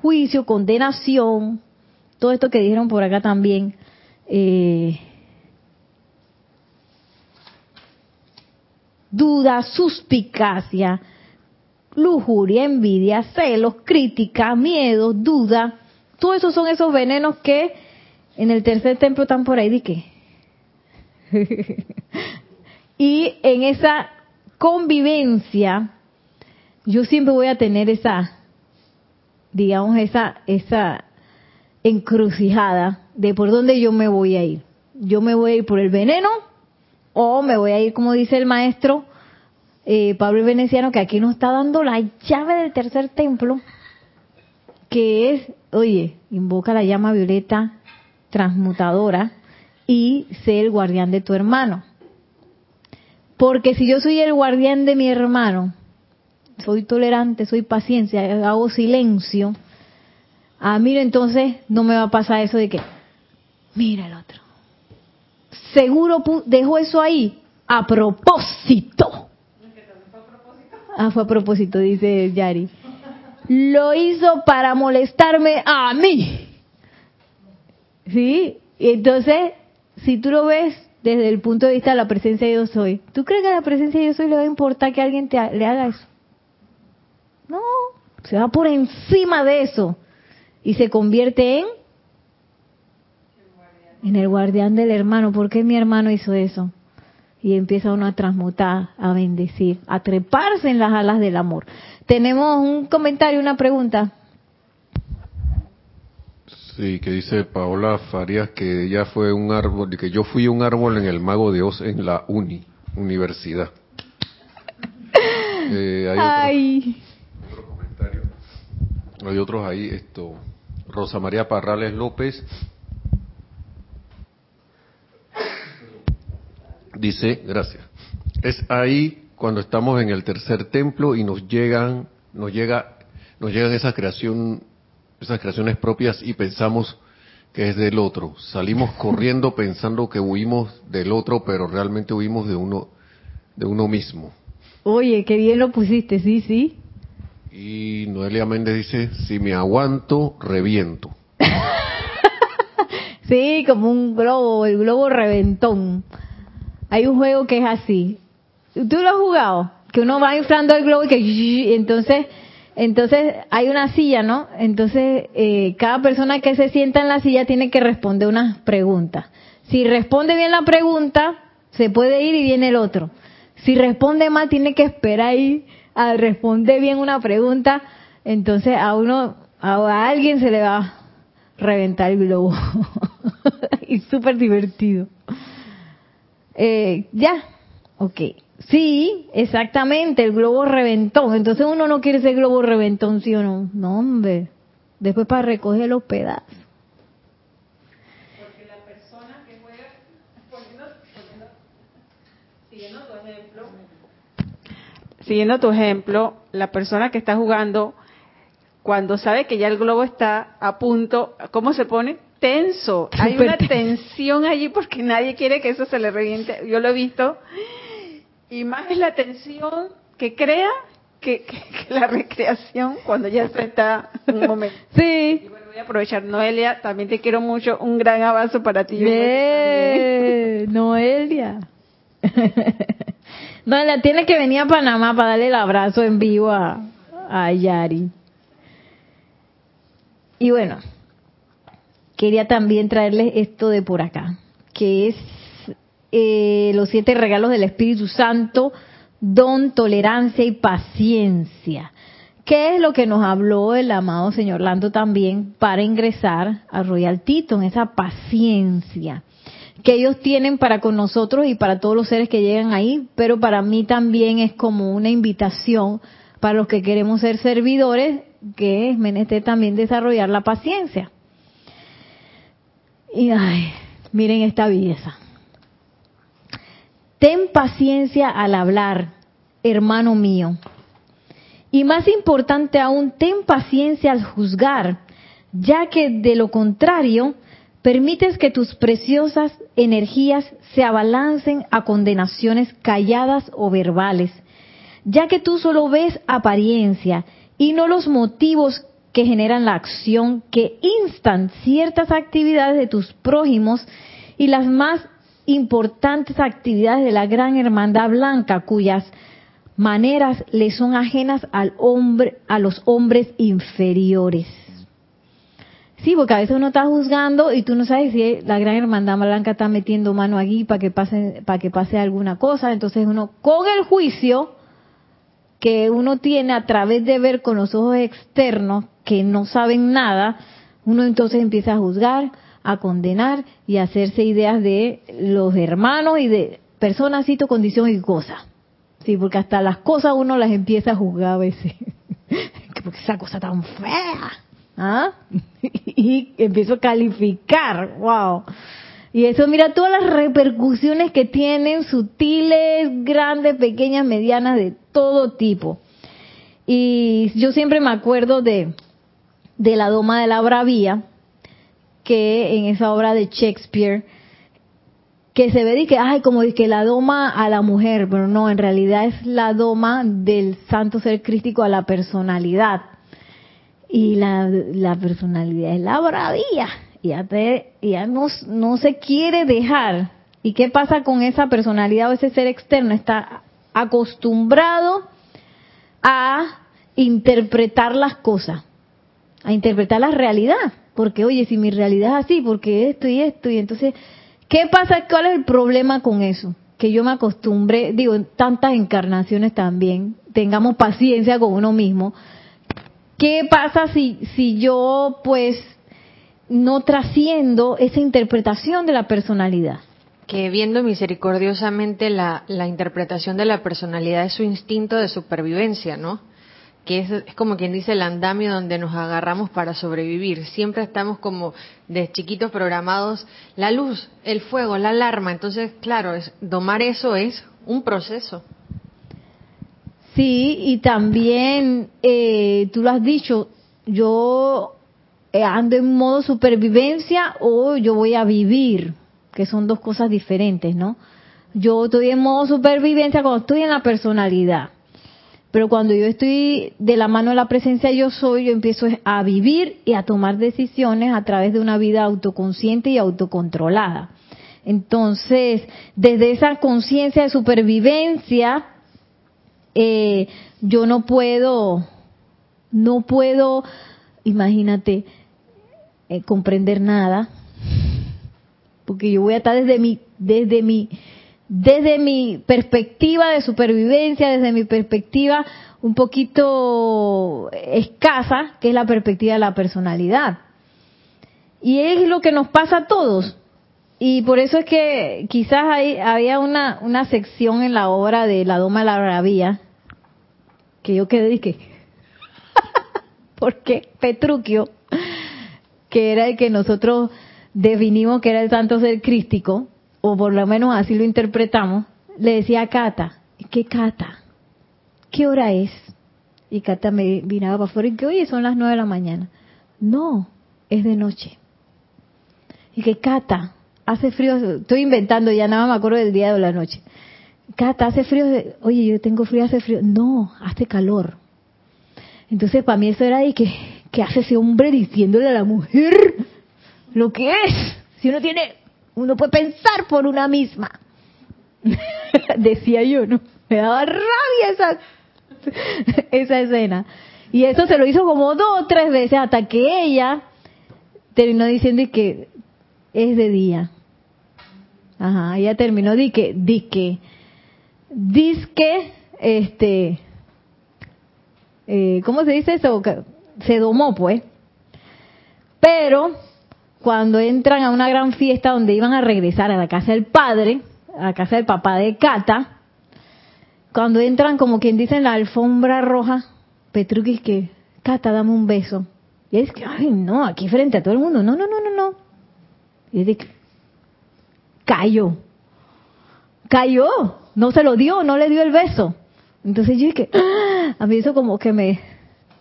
juicio, condenación, todo esto que dijeron por acá también. Eh, duda, suspicacia, lujuria, envidia, celos, crítica, miedo, duda. Todos esos son esos venenos que en el tercer templo están por ahí de qué? <laughs> y en esa convivencia, yo siempre voy a tener esa, digamos, esa, esa encrucijada de por dónde yo me voy a ir. Yo me voy a ir por el veneno o me voy a ir, como dice el maestro eh, Pablo Veneciano, que aquí nos está dando la llave del tercer templo, que es, oye, invoca la llama violeta transmutadora y sé el guardián de tu hermano. Porque si yo soy el guardián de mi hermano, soy tolerante, soy paciencia, hago silencio, a mí entonces no me va a pasar eso de que, mira el otro. Seguro dejó eso ahí a propósito. Ah, fue a propósito, dice Yari. Lo hizo para molestarme a mí. ¿Sí? Entonces, si tú lo ves desde el punto de vista de la presencia de yo soy, ¿tú crees que a la presencia de yo soy le va a importar que alguien te, le haga eso? No, se va por encima de eso y se convierte en en el guardián del hermano. ¿Por qué mi hermano hizo eso? Y empieza uno a transmutar, a bendecir, a treparse en las alas del amor. Tenemos un comentario, una pregunta. Sí, que dice Paola Farías que ella fue un árbol, que yo fui un árbol en el Mago de Oz en la uni, universidad. <laughs> Eh, hay Otro, comentario. Hay otros ahí, esto. Rosa María Parrales López dice, gracias. Es ahí cuando estamos en el tercer templo y nos llegan, nos llega, nos llegan esas creación, esas creaciones propias y pensamos que es del otro. Salimos <laughs> corriendo pensando que huimos del otro, pero realmente huimos de uno, de uno mismo. Oye, qué bien lo pusiste, sí, sí. Y Noelia Méndez dice, si me aguanto, reviento. <laughs> sí, como un globo, el globo reventón. Hay un juego que es así. ¿Tú lo has jugado? Que uno va inflando el globo y que entonces entonces hay una silla, ¿no? Entonces eh, cada persona que se sienta en la silla tiene que responder unas preguntas. Si responde bien la pregunta, se puede ir y viene el otro. Si responde mal, tiene que esperar ahí a responder bien una pregunta. Entonces a uno, a alguien se le va a reventar el globo. <laughs> y súper divertido. Eh, ya, ok. Sí, exactamente, el globo reventón. Entonces uno no quiere ese globo reventón, ¿sí o no? No, hombre. Después para recoger los pedazos. Porque la persona que juega, siguiendo tu ejemplo, siguiendo tu ejemplo, la persona que está jugando, cuando sabe que ya el globo está a punto, ¿cómo se pone? tenso. Hay una tensión allí porque nadie quiere que eso se le reviente. Yo lo he visto. Y más es la tensión que crea que, la recreación cuando ya se está un momento. Sí. Y bueno, voy a aprovechar. Noelia, también te quiero mucho. Un gran abrazo para ti. Noelia. <laughs> Noelia, tiene que venir a Panamá para darle el abrazo en vivo a, a Yari. Y bueno, quería también traerles esto de por acá, que es eh, los siete regalos del Espíritu Santo, don, tolerancia y paciencia. ¿Qué es lo que nos habló el amado señor Lando también para ingresar a Royal Teton? Esa paciencia que ellos tienen para con nosotros y para todos los seres que llegan ahí, pero para mí también es como una invitación para los que queremos ser servidores, que es menester también desarrollar la paciencia. Y ay, miren esta belleza. Ten paciencia al hablar, hermano mío. Y más importante aún, ten paciencia al juzgar, ya que de lo contrario, permites que tus preciosas energías se abalancen a condenaciones calladas o verbales, ya que tú solo ves apariencia y no los motivos que generan la acción, que instan ciertas actividades de tus prójimos y las más importantes actividades de la gran hermandad blanca, cuyas maneras le son ajenas al hombre, a los hombres inferiores. Sí, porque a veces uno está juzgando y tú no sabes si la gran hermandad blanca está metiendo mano aquí para que pase, para que pase alguna cosa. Entonces uno con el juicio que uno tiene a través de ver con los ojos externos que no saben nada, uno entonces empieza a juzgar, a condenar y a hacerse ideas de los hermanos y de personas, sitio, condición y cosas. Sí, porque hasta las cosas uno las empieza a juzgar a veces. <laughs> porque esa cosa tan fea. ¿Ah? <laughs> Y empiezo a calificar. ¡Wow! Y eso, mira, todas las repercusiones que tienen, sutiles, grandes, pequeñas, medianas, de todo tipo. Y yo siempre me acuerdo de, de la Doma de la Bravía, que en esa obra de Shakespeare, que se ve de que, ay, como que la doma a la mujer, pero no, en realidad es la doma del santo ser crístico a la personalidad. Y la, personalidad es la bravía, ya, te, ya no, no se quiere dejar. ¿Y qué pasa con esa personalidad o ese ser externo? Está acostumbrado a interpretar las cosas, a interpretar la realidad. Porque, oye, si mi realidad es así, porque esto y esto, y entonces ¿Qué pasa? ¿Cuál es el problema con eso? Que yo me acostumbré, digo, tantas encarnaciones también, tengamos paciencia con uno mismo. ¿Qué pasa si, si yo, pues, no trasciendo esa interpretación de la personalidad? Que viendo misericordiosamente la, la interpretación de la personalidad es su instinto de supervivencia, ¿no? que es, como quien dice el andamio donde nos agarramos para sobrevivir. Siempre estamos como de chiquitos programados, la luz, el fuego, la alarma. Entonces, claro, es, domar eso es un proceso. Sí, y también, eh, tú lo has dicho, yo eh, ando en modo supervivencia o yo voy a vivir, que son dos cosas diferentes, ¿no? Yo estoy en modo supervivencia cuando estoy en la personalidad pero cuando yo estoy de la mano de la presencia yo soy, yo empiezo a vivir y a tomar decisiones a través de una vida autoconsciente y autocontrolada. Entonces, desde esa conciencia de supervivencia, eh, yo no puedo, no puedo, imagínate, eh, comprender nada, porque yo voy a estar desde mi, desde mi desde mi perspectiva de supervivencia, desde mi perspectiva un poquito escasa, que es la perspectiva de la personalidad. Y es lo que nos pasa a todos. Y por eso es que quizás hay, había una, una sección en la obra de La Doma de la Bravía, que yo quedé que, <laughs> porque Petruquio, que era el que nosotros definimos que era el santo ser crístico, o por lo menos así lo interpretamos, le decía a Cata, ¿qué Cata? ¿Qué hora es? Y Cata me vinaba para afuera y que, oye, son las nueve de la mañana. No, es de noche. Y que Cata, hace frío, estoy inventando, ya nada me acuerdo del día de la noche. Cata, hace frío, oye, yo tengo frío, hace frío. No, hace calor. Entonces, para mí eso era de que, ¿qué hace ese hombre diciéndole a la mujer lo que es? Si uno tiene uno puede pensar por una misma. <laughs> Decía yo, ¿no? Me daba rabia esa, esa escena. Y eso se lo hizo como dos o tres veces hasta que ella terminó diciendo que es de día. Ajá, ella terminó di que, di que, disque, este, eh, ¿cómo se dice eso? Se domó, pues. Pero cuando entran a una gran fiesta donde iban a regresar a la casa del padre, a la casa del papá de Cata, cuando entran como quien dice en la alfombra roja, Petruquis que, Cata, dame un beso. Y es que, ay, no, aquí frente a todo el mundo, no, no, no, no, no. Y es de que, cayó. Cayó, no se lo dio, no le dio el beso. Entonces yo dije, ¡ah! a mí eso como que me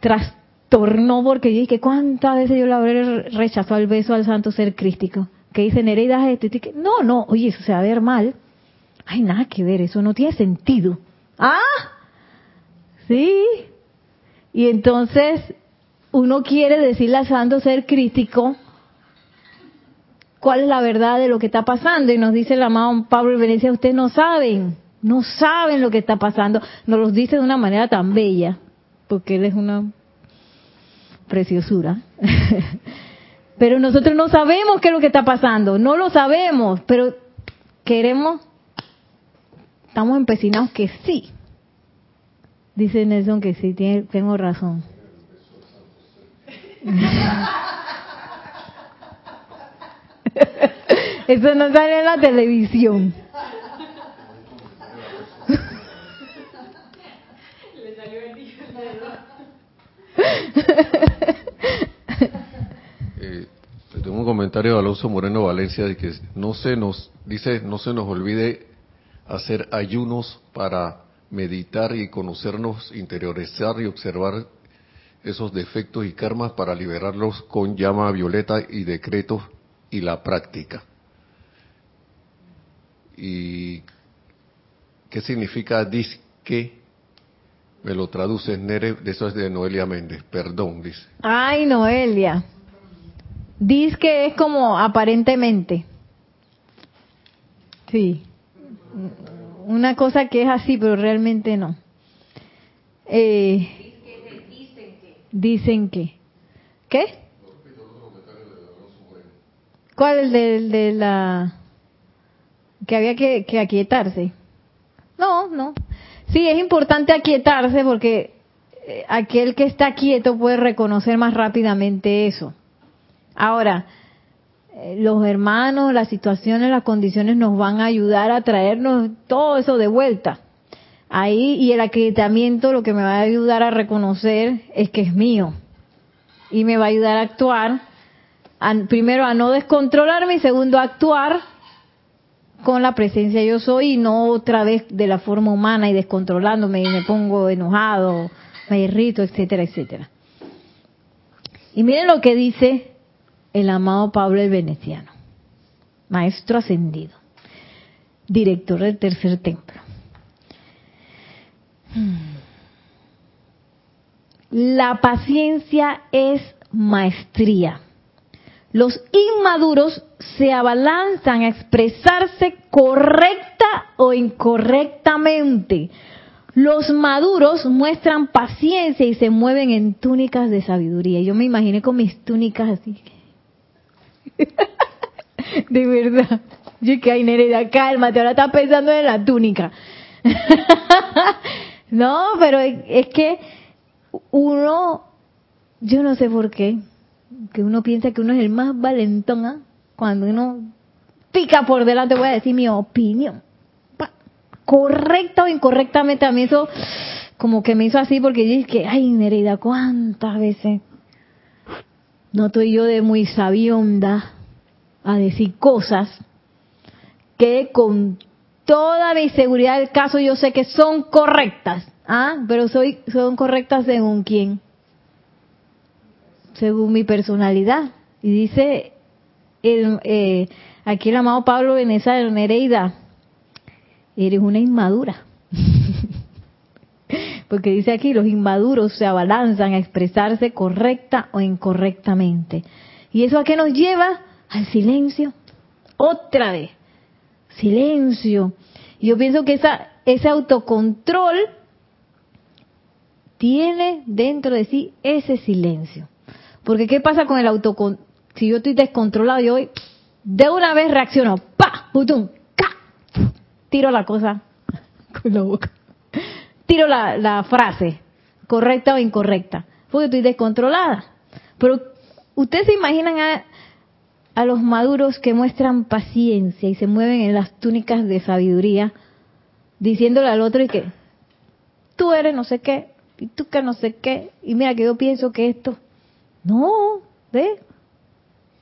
tras tornó porque yo dije, ¿cuántas veces yo le habré rechazado el beso al santo ser crístico? Que dice, Nereida esto. Y no, no, oye, eso se va a ver mal. Hay nada que ver, eso no tiene sentido. ¿Ah? Sí. Y entonces uno quiere decirle al santo ser crítico cuál es la verdad de lo que está pasando. Y nos dice el amado Pablo y Venecia, ustedes no saben, no saben lo que está pasando. Nos lo dice de una manera tan bella, porque él es una preciosura. <laughs> Pero nosotros no sabemos qué es lo que está pasando, no lo sabemos, pero queremos, estamos empecinados que sí. Dice Nelson que sí, tiene, tengo razón. <laughs> Eso no sale en la televisión. Eh, tengo un comentario de Alonso Moreno Valencia de que no se nos dice no se nos olvide hacer ayunos para meditar y conocernos, interiorizar y observar esos defectos y karmas para liberarlos con llama violeta y decretos y la práctica. ¿Y qué significa disque? Me lo traduce Nere, de eso es de Noelia Méndez, perdón, dice. Ay, Noelia. Dice que es como aparentemente. Sí. Una cosa que es así, pero realmente no. Eh, dicen que. ¿Qué? ¿Cuál el de, de la que había que, que aquietarse? No, no. Sí, es importante aquietarse porque eh, aquel que está quieto puede reconocer más rápidamente eso. Ahora, eh, los hermanos, las situaciones, las condiciones nos van a ayudar a traernos todo eso de vuelta. Ahí, y el aquietamiento lo que me va a ayudar a reconocer es que es mío. Y me va a ayudar a actuar, primero a no descontrolarme y segundo a actuar con la presencia yo soy y no otra vez de la forma humana y descontrolándome y me pongo enojado, me irrito, etcétera, etcétera. Y miren lo que dice el amado Pablo el Veneciano, maestro ascendido, director del tercer templo. La paciencia es maestría. Los inmaduros se abalanzan a expresarse correcta o incorrectamente. Los maduros muestran paciencia y se mueven en túnicas de sabiduría. Yo me imaginé con mis túnicas así. <laughs> de verdad. Yo que hay Nereida, cálmate, ahora estás pensando en la túnica. <laughs> no, pero es que uno, yo no sé por qué, que uno piensa que uno es el más valentón, ¿ah? cuando uno pica por delante, voy a decir mi opinión. Correcta o incorrectamente, a mí eso como que me hizo así porque yo dije, ay Nereida, ¿cuántas veces no estoy yo de muy sabionda a decir cosas que con toda mi seguridad del caso yo sé que son correctas, ¿ah? Pero soy, son correctas según quién? Según mi personalidad. Y dice el, eh, aquí el amado Pablo en esa Nereida, eres una inmadura. <laughs> Porque dice aquí, los inmaduros se abalanzan a expresarse correcta o incorrectamente. ¿Y eso a qué nos lleva? Al silencio. Otra vez. Silencio. Y yo pienso que esa, ese autocontrol tiene dentro de sí ese silencio. Porque ¿qué pasa con el autocontrol? Si yo estoy descontrolado, yo hoy de una vez reacciono, pa, putum, ca, tiro la cosa <laughs> con la boca. Tiro la, la frase, correcta o incorrecta, porque estoy descontrolada. Pero ustedes se imaginan a, a los maduros que muestran paciencia y se mueven en las túnicas de sabiduría, diciéndole al otro y que tú eres no sé qué, y tú que no sé qué, y mira que yo pienso que esto, no, ve,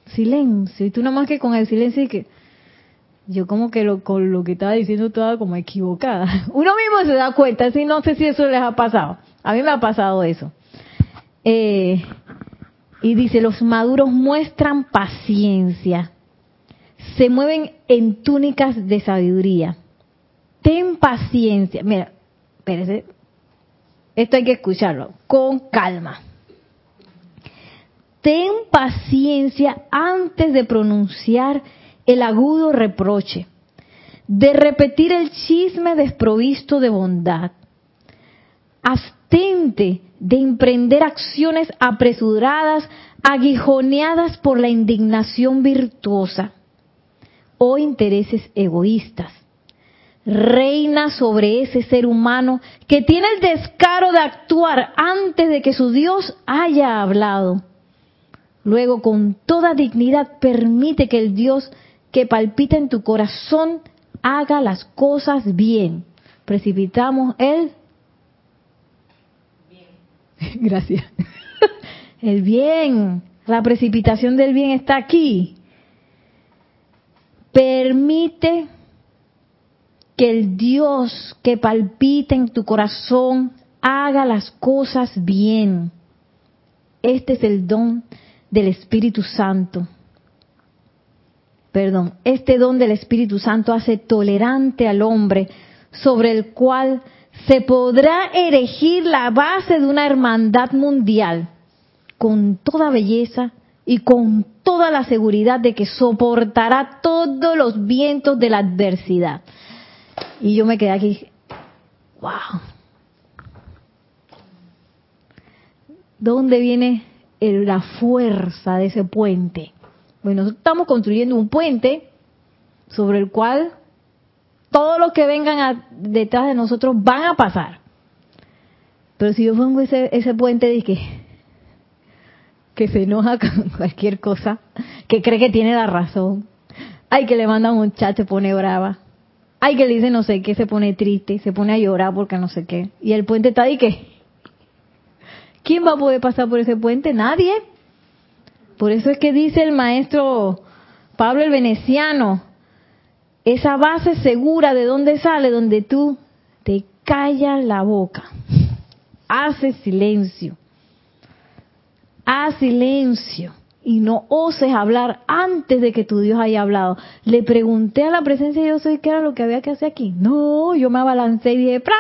silencio. Y tú nada más que con el silencio y que yo como que lo, con lo que estaba diciendo estaba como equivocada. <laughs> Uno mismo se da cuenta, así no sé si eso les ha pasado. A mí me ha pasado eso. Eh, y dice, los maduros muestran paciencia, se mueven en túnicas de sabiduría. Ten paciencia. Mira, espérese, esto hay que escucharlo con calma ten paciencia antes de pronunciar el agudo reproche, de repetir el chisme desprovisto de bondad. Abstente de emprender acciones apresuradas, aguijoneadas por la indignación virtuosa o intereses egoístas. Reina sobre ese ser humano que tiene el descaro de actuar antes de que su Dios haya hablado. Luego, con toda dignidad, permite que el Dios que palpita en tu corazón haga las cosas bien. Precipitamos el... Bien. <laughs> Gracias. <laughs> El bien. La precipitación del bien está aquí. Permite que el Dios que palpita en tu corazón haga las cosas bien. Este es el don del Espíritu Santo perdón, este don del Espíritu Santo hace tolerante al hombre sobre el cual se podrá erigir la base de una hermandad mundial con toda belleza y con toda la seguridad de que soportará todos los vientos de la adversidad. Y yo me quedé aquí, wow. ¿Dónde viene la fuerza de ese puente? Bueno, estamos construyendo un puente sobre el cual todos los que vengan detrás de nosotros van a pasar. Pero si yo pongo ese, ese puente de que, se enoja <laughs> con cualquier cosa, que cree que tiene la razón, hay que le manda un chat, se pone brava, hay que le dice no sé qué, se pone triste, se pone a llorar porque no sé qué, y el puente está ahí que, ¿quién va a poder pasar por ese puente? Nadie. Por eso es que dice el maestro Pablo el Veneciano, esa base segura de dónde sale, donde tú te callas la boca, haces silencio, haz silencio y no oses hablar antes de que tu Dios haya hablado. Le pregunté a la presencia de Dios qué era lo que había que hacer aquí. No, yo me abalancé y dije, ¡Pram,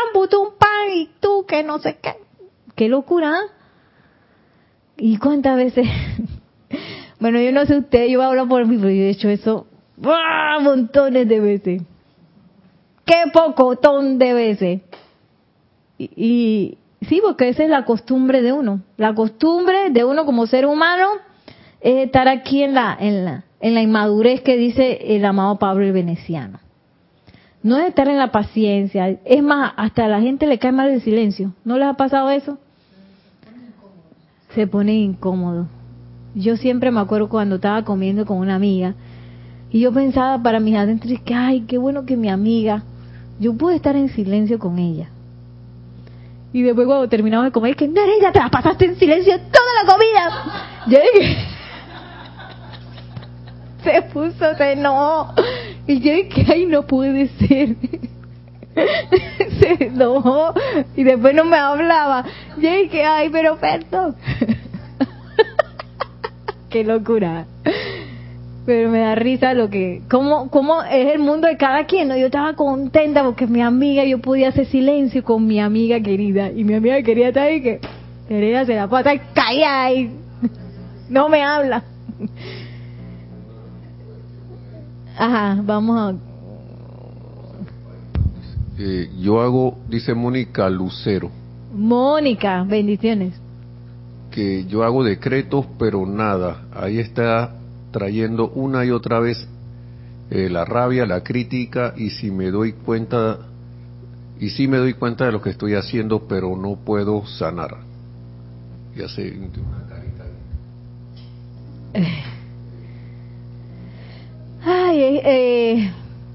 pan! Y tú que no sé qué. ¡Qué locura! ¿Y cuántas veces <laughs> bueno, yo no sé usted, yo hablar por mí, pero yo he hecho eso montones de veces. ¡Qué pocotón de veces! Y, sí, porque esa es la costumbre de uno. La costumbre de uno como ser humano es estar aquí en la, en la, en la inmadurez que dice el amado Pablo el Veneciano. No es estar en la paciencia. Es más, hasta a la gente le cae mal el silencio. ¿No les ha pasado eso? Se pone incómodo. Yo siempre me acuerdo cuando estaba comiendo con una amiga y yo pensaba para mis adentros que, ay, qué bueno que mi amiga, yo pude estar en silencio con ella. Y después cuando terminamos de comer, que no ella, te la pasaste en silencio toda la comida. Yo dije, <laughs> se puso, se no. Y yo dije, ay, no puede ser. <laughs> se enojó y después no me hablaba. Yo dije, ay, pero perdón <laughs> qué locura. Pero me da risa lo que, cómo, cómo es el mundo de cada quien, ¿no? Yo estaba contenta porque mi amiga, yo podía hacer silencio con mi amiga querida. Y mi amiga querida está ahí que, Teresa se la pasa calla y no me habla. <laughs> Ajá, vamos a... Eh, yo hago, dice Mónica Lucero. Mónica, bendiciones que yo hago decretos, pero nada. Ahí está trayendo una y otra vez eh, la rabia, la crítica, y si me doy cuenta, y si me doy cuenta de lo que estoy haciendo, pero no puedo sanar. Ya sé, una carita. Ay, eh, eh,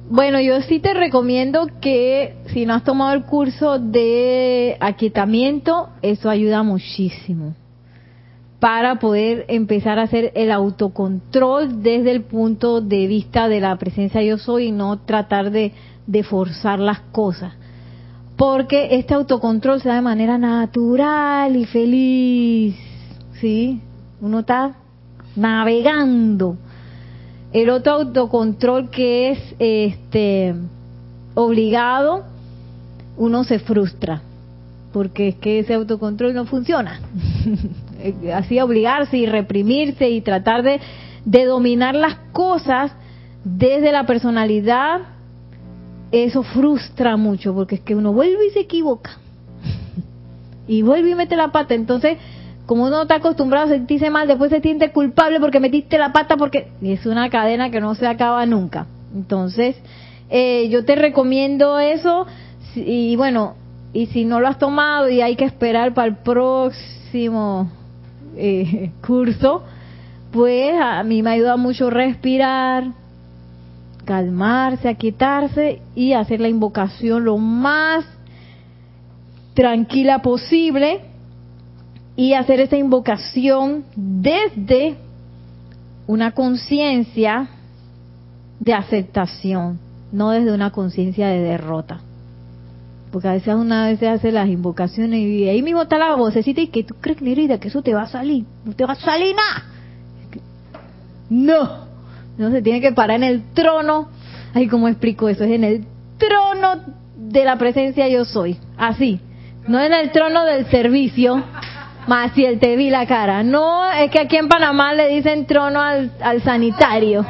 bueno, yo sí te recomiendo que si no has tomado el curso de aquietamiento, eso ayuda muchísimo para poder empezar a hacer el autocontrol desde el punto de vista de la presencia yo soy y no tratar de, forzar las cosas. Porque este autocontrol se da de manera natural y feliz, ¿sí? Uno está navegando. El otro autocontrol que es este obligado, uno se frustra, porque es que ese autocontrol no funciona. <laughs> Así obligarse y reprimirse y tratar de, de dominar las cosas desde la personalidad, eso frustra mucho porque es que uno vuelve y se equivoca. <laughs> y vuelve y mete la pata. Entonces, como uno está acostumbrado a sentirse mal, después se siente culpable porque metiste la pata, porque es una cadena que no se acaba nunca. Entonces, eh, yo te recomiendo eso y bueno, y si no lo has tomado y hay que esperar para el próximo eh, <laughs> curso, pues a mí me ayuda mucho respirar, calmarse, aquietarse y hacer la invocación lo más tranquila posible y hacer esa invocación desde una conciencia de aceptación, no desde una conciencia de derrota. Porque a veces una vez se hace las invocaciones y ahí mismo está la vocecita y que tú crees, Nerida, que eso te va a salir. No te va a salir nada. No. No se tiene que parar en el trono. Ay, ¿cómo explico eso? Es en el trono de la presencia yo soy. Así. No en el trono del servicio. Más si él te vi la cara. No, es que aquí en Panamá le dicen trono al, al sanitario.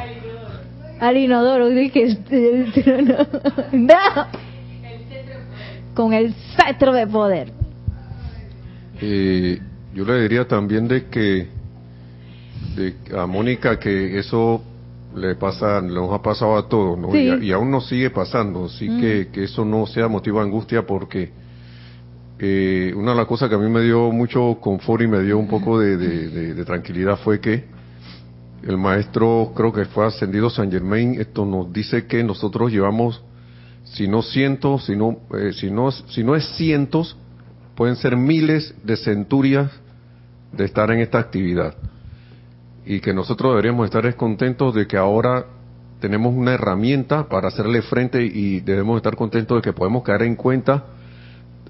Al inodoro. Dije, el trono. <laughs> No con el cetro de poder. Eh, yo le diría también de que a Mónica que eso le pasa, nos ha pasado a todos, ¿no? Y, aún nos sigue pasando, así mm. que, que, eso no sea motivo de angustia porque eh, una de las cosas que a mí me dio mucho confort y me dio un poco de, de tranquilidad fue que el maestro, creo que fue ascendido San Germain, esto nos dice que nosotros llevamos si no cientos, si no, eh, si no, si no es cientos, pueden ser miles de centurias de estar en esta actividad. Y que nosotros deberíamos estar contentos de que ahora tenemos una herramienta para hacerle frente y debemos estar contentos de que podemos caer en cuenta,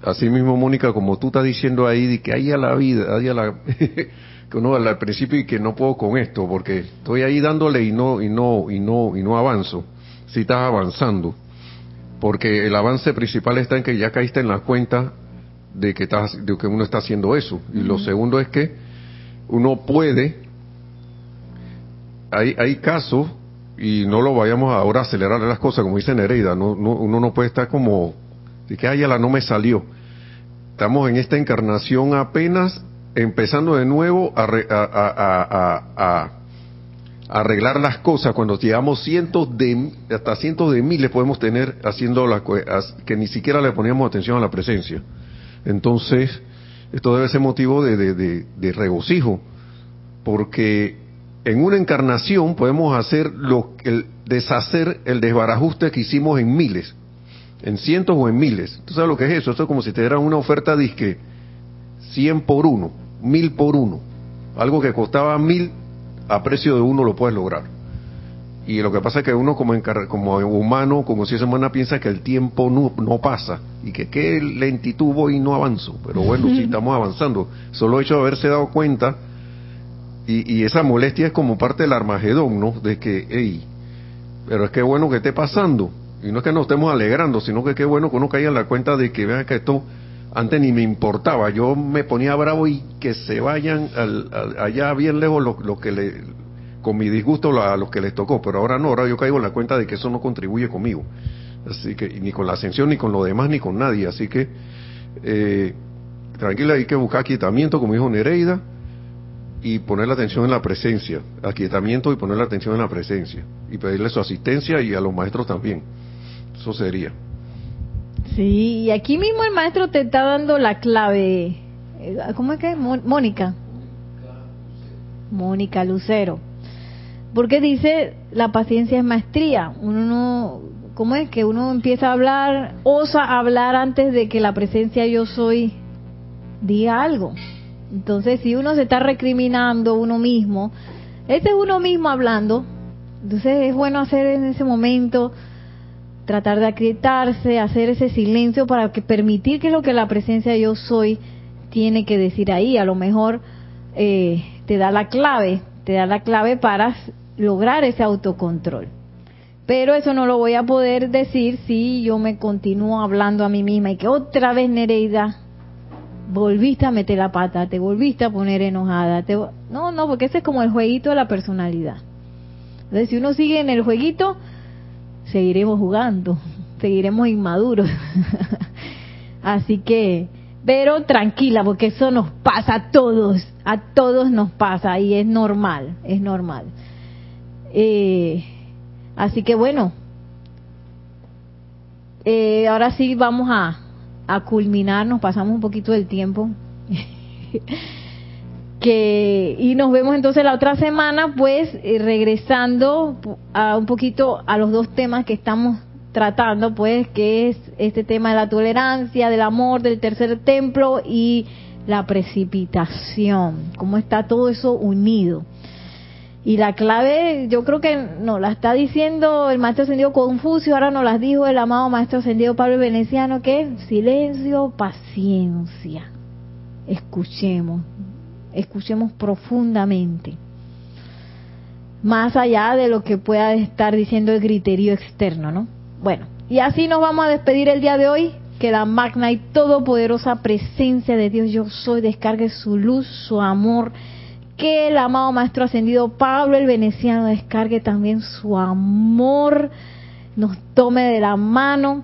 así mismo Mónica, como tú estás diciendo ahí, de que haya la vida, haya la, <laughs> que uno al principio y que no puedo con esto, porque estoy ahí dándole y no, y no, y no, y no avanzo. Si estás avanzando porque el avance principal está en que ya caíste en la cuenta de que, estás, de que uno está haciendo eso. Y lo segundo es que uno puede, hay, hay casos, y no lo vayamos ahora a acelerar las cosas, como dice Nereida, no, uno no puede estar como, de que, ay, la no me salió. Estamos en esta encarnación apenas empezando de nuevo a, a, arreglar las cosas. Cuando llegamos cientos de hasta cientos de miles podemos tener haciendo las que ni siquiera le poníamos atención a la presencia. Entonces esto debe ser motivo de, de, regocijo porque en una encarnación podemos hacer lo el deshacer el desbarajuste que hicimos en miles en cientos o en miles tú sabes lo que es eso esto es como si te dieran una oferta disque 100 por uno mil por uno algo que costaba mil a precio de uno lo puedes lograr. Y lo que pasa es que uno como, como humano, como si esa humana piensa que el tiempo no, no pasa y que qué lentitud voy y no avanzo. Pero bueno, <laughs> sí estamos avanzando. Solo hecho de haberse dado cuenta y, y, esa molestia es como parte del Armagedón, ¿no? De que, hey, pero es que bueno que esté pasando. Y no es que nos estemos alegrando, sino que qué bueno que uno caiga en la cuenta de que vean que esto antes ni me importaba, yo me ponía bravo y que se vayan allá bien lejos lo, que le, con mi disgusto a los que les tocó, pero ahora no, ahora yo caigo en la cuenta de que eso no contribuye conmigo, así que ni con la ascensión, ni con lo demás, ni con nadie, así que eh, tranquila, hay que buscar aquietamiento, como dijo Nereida, y poner la atención en la presencia, aquietamiento y poner la atención en la presencia, y pedirle su asistencia y a los maestros también, eso sería. Sí, y aquí mismo el maestro te está dando la clave. Eh, ¿Cómo es que? Mónica. Mónica Lucero. Porque dice, la paciencia es maestría. Uno no, ¿cómo es que uno empieza a hablar, osa hablar antes de que la presencia yo soy diga algo? Entonces, si uno se está recriminando uno mismo, ese es uno mismo hablando. Entonces, es bueno hacer en ese momento tratar de aquietarse, hacer ese silencio para que permitir que lo que la presencia yo soy tiene que decir ahí. A lo mejor eh, te da la clave, te da la clave para lograr ese autocontrol. Pero eso no lo voy a poder decir si yo me continúo hablando a mí misma y que otra vez Nereida volviste a meter la pata, te volviste a poner enojada. Te... No, no, porque ese es como el jueguito de la personalidad. Entonces, si uno sigue en el jueguito, seguiremos jugando, seguiremos inmaduros. <laughs> Así que Pero tranquila, porque eso nos pasa a todos, a todos nos pasa y es normal, es normal. Eh, así que bueno, eh, ahora sí vamos a, a culminar, nos pasamos un poquito del tiempo. <laughs> que y nos vemos entonces la otra semana pues eh, regresando a un poquito a los dos temas que estamos tratando pues que es este tema de la tolerancia del amor del tercer templo y la precipitación cómo está todo eso unido. Y la clave yo creo que nos la está diciendo el maestro ascendido Confucio ahora nos las dijo el amado maestro ascendido Pablo Veneciano que silencio paciencia. Escuchemos escuchemos profundamente, más allá de lo que pueda estar diciendo el criterio externo, ¿no? Bueno, y así nos vamos a despedir el día de hoy. Que la magna y todopoderosa presencia de Dios yo soy descargue su luz, su amor. Que el amado Maestro Ascendido Pablo el Veneciano descargue también su amor, nos tome de la mano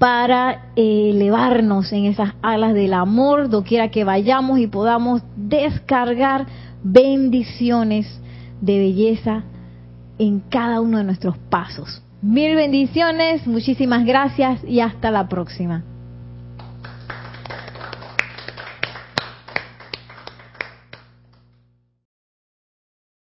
para elevarnos en esas alas del amor, doquiera que vayamos y podamos descargar bendiciones de belleza en cada uno de nuestros pasos. Mil bendiciones, muchísimas gracias y hasta la próxima.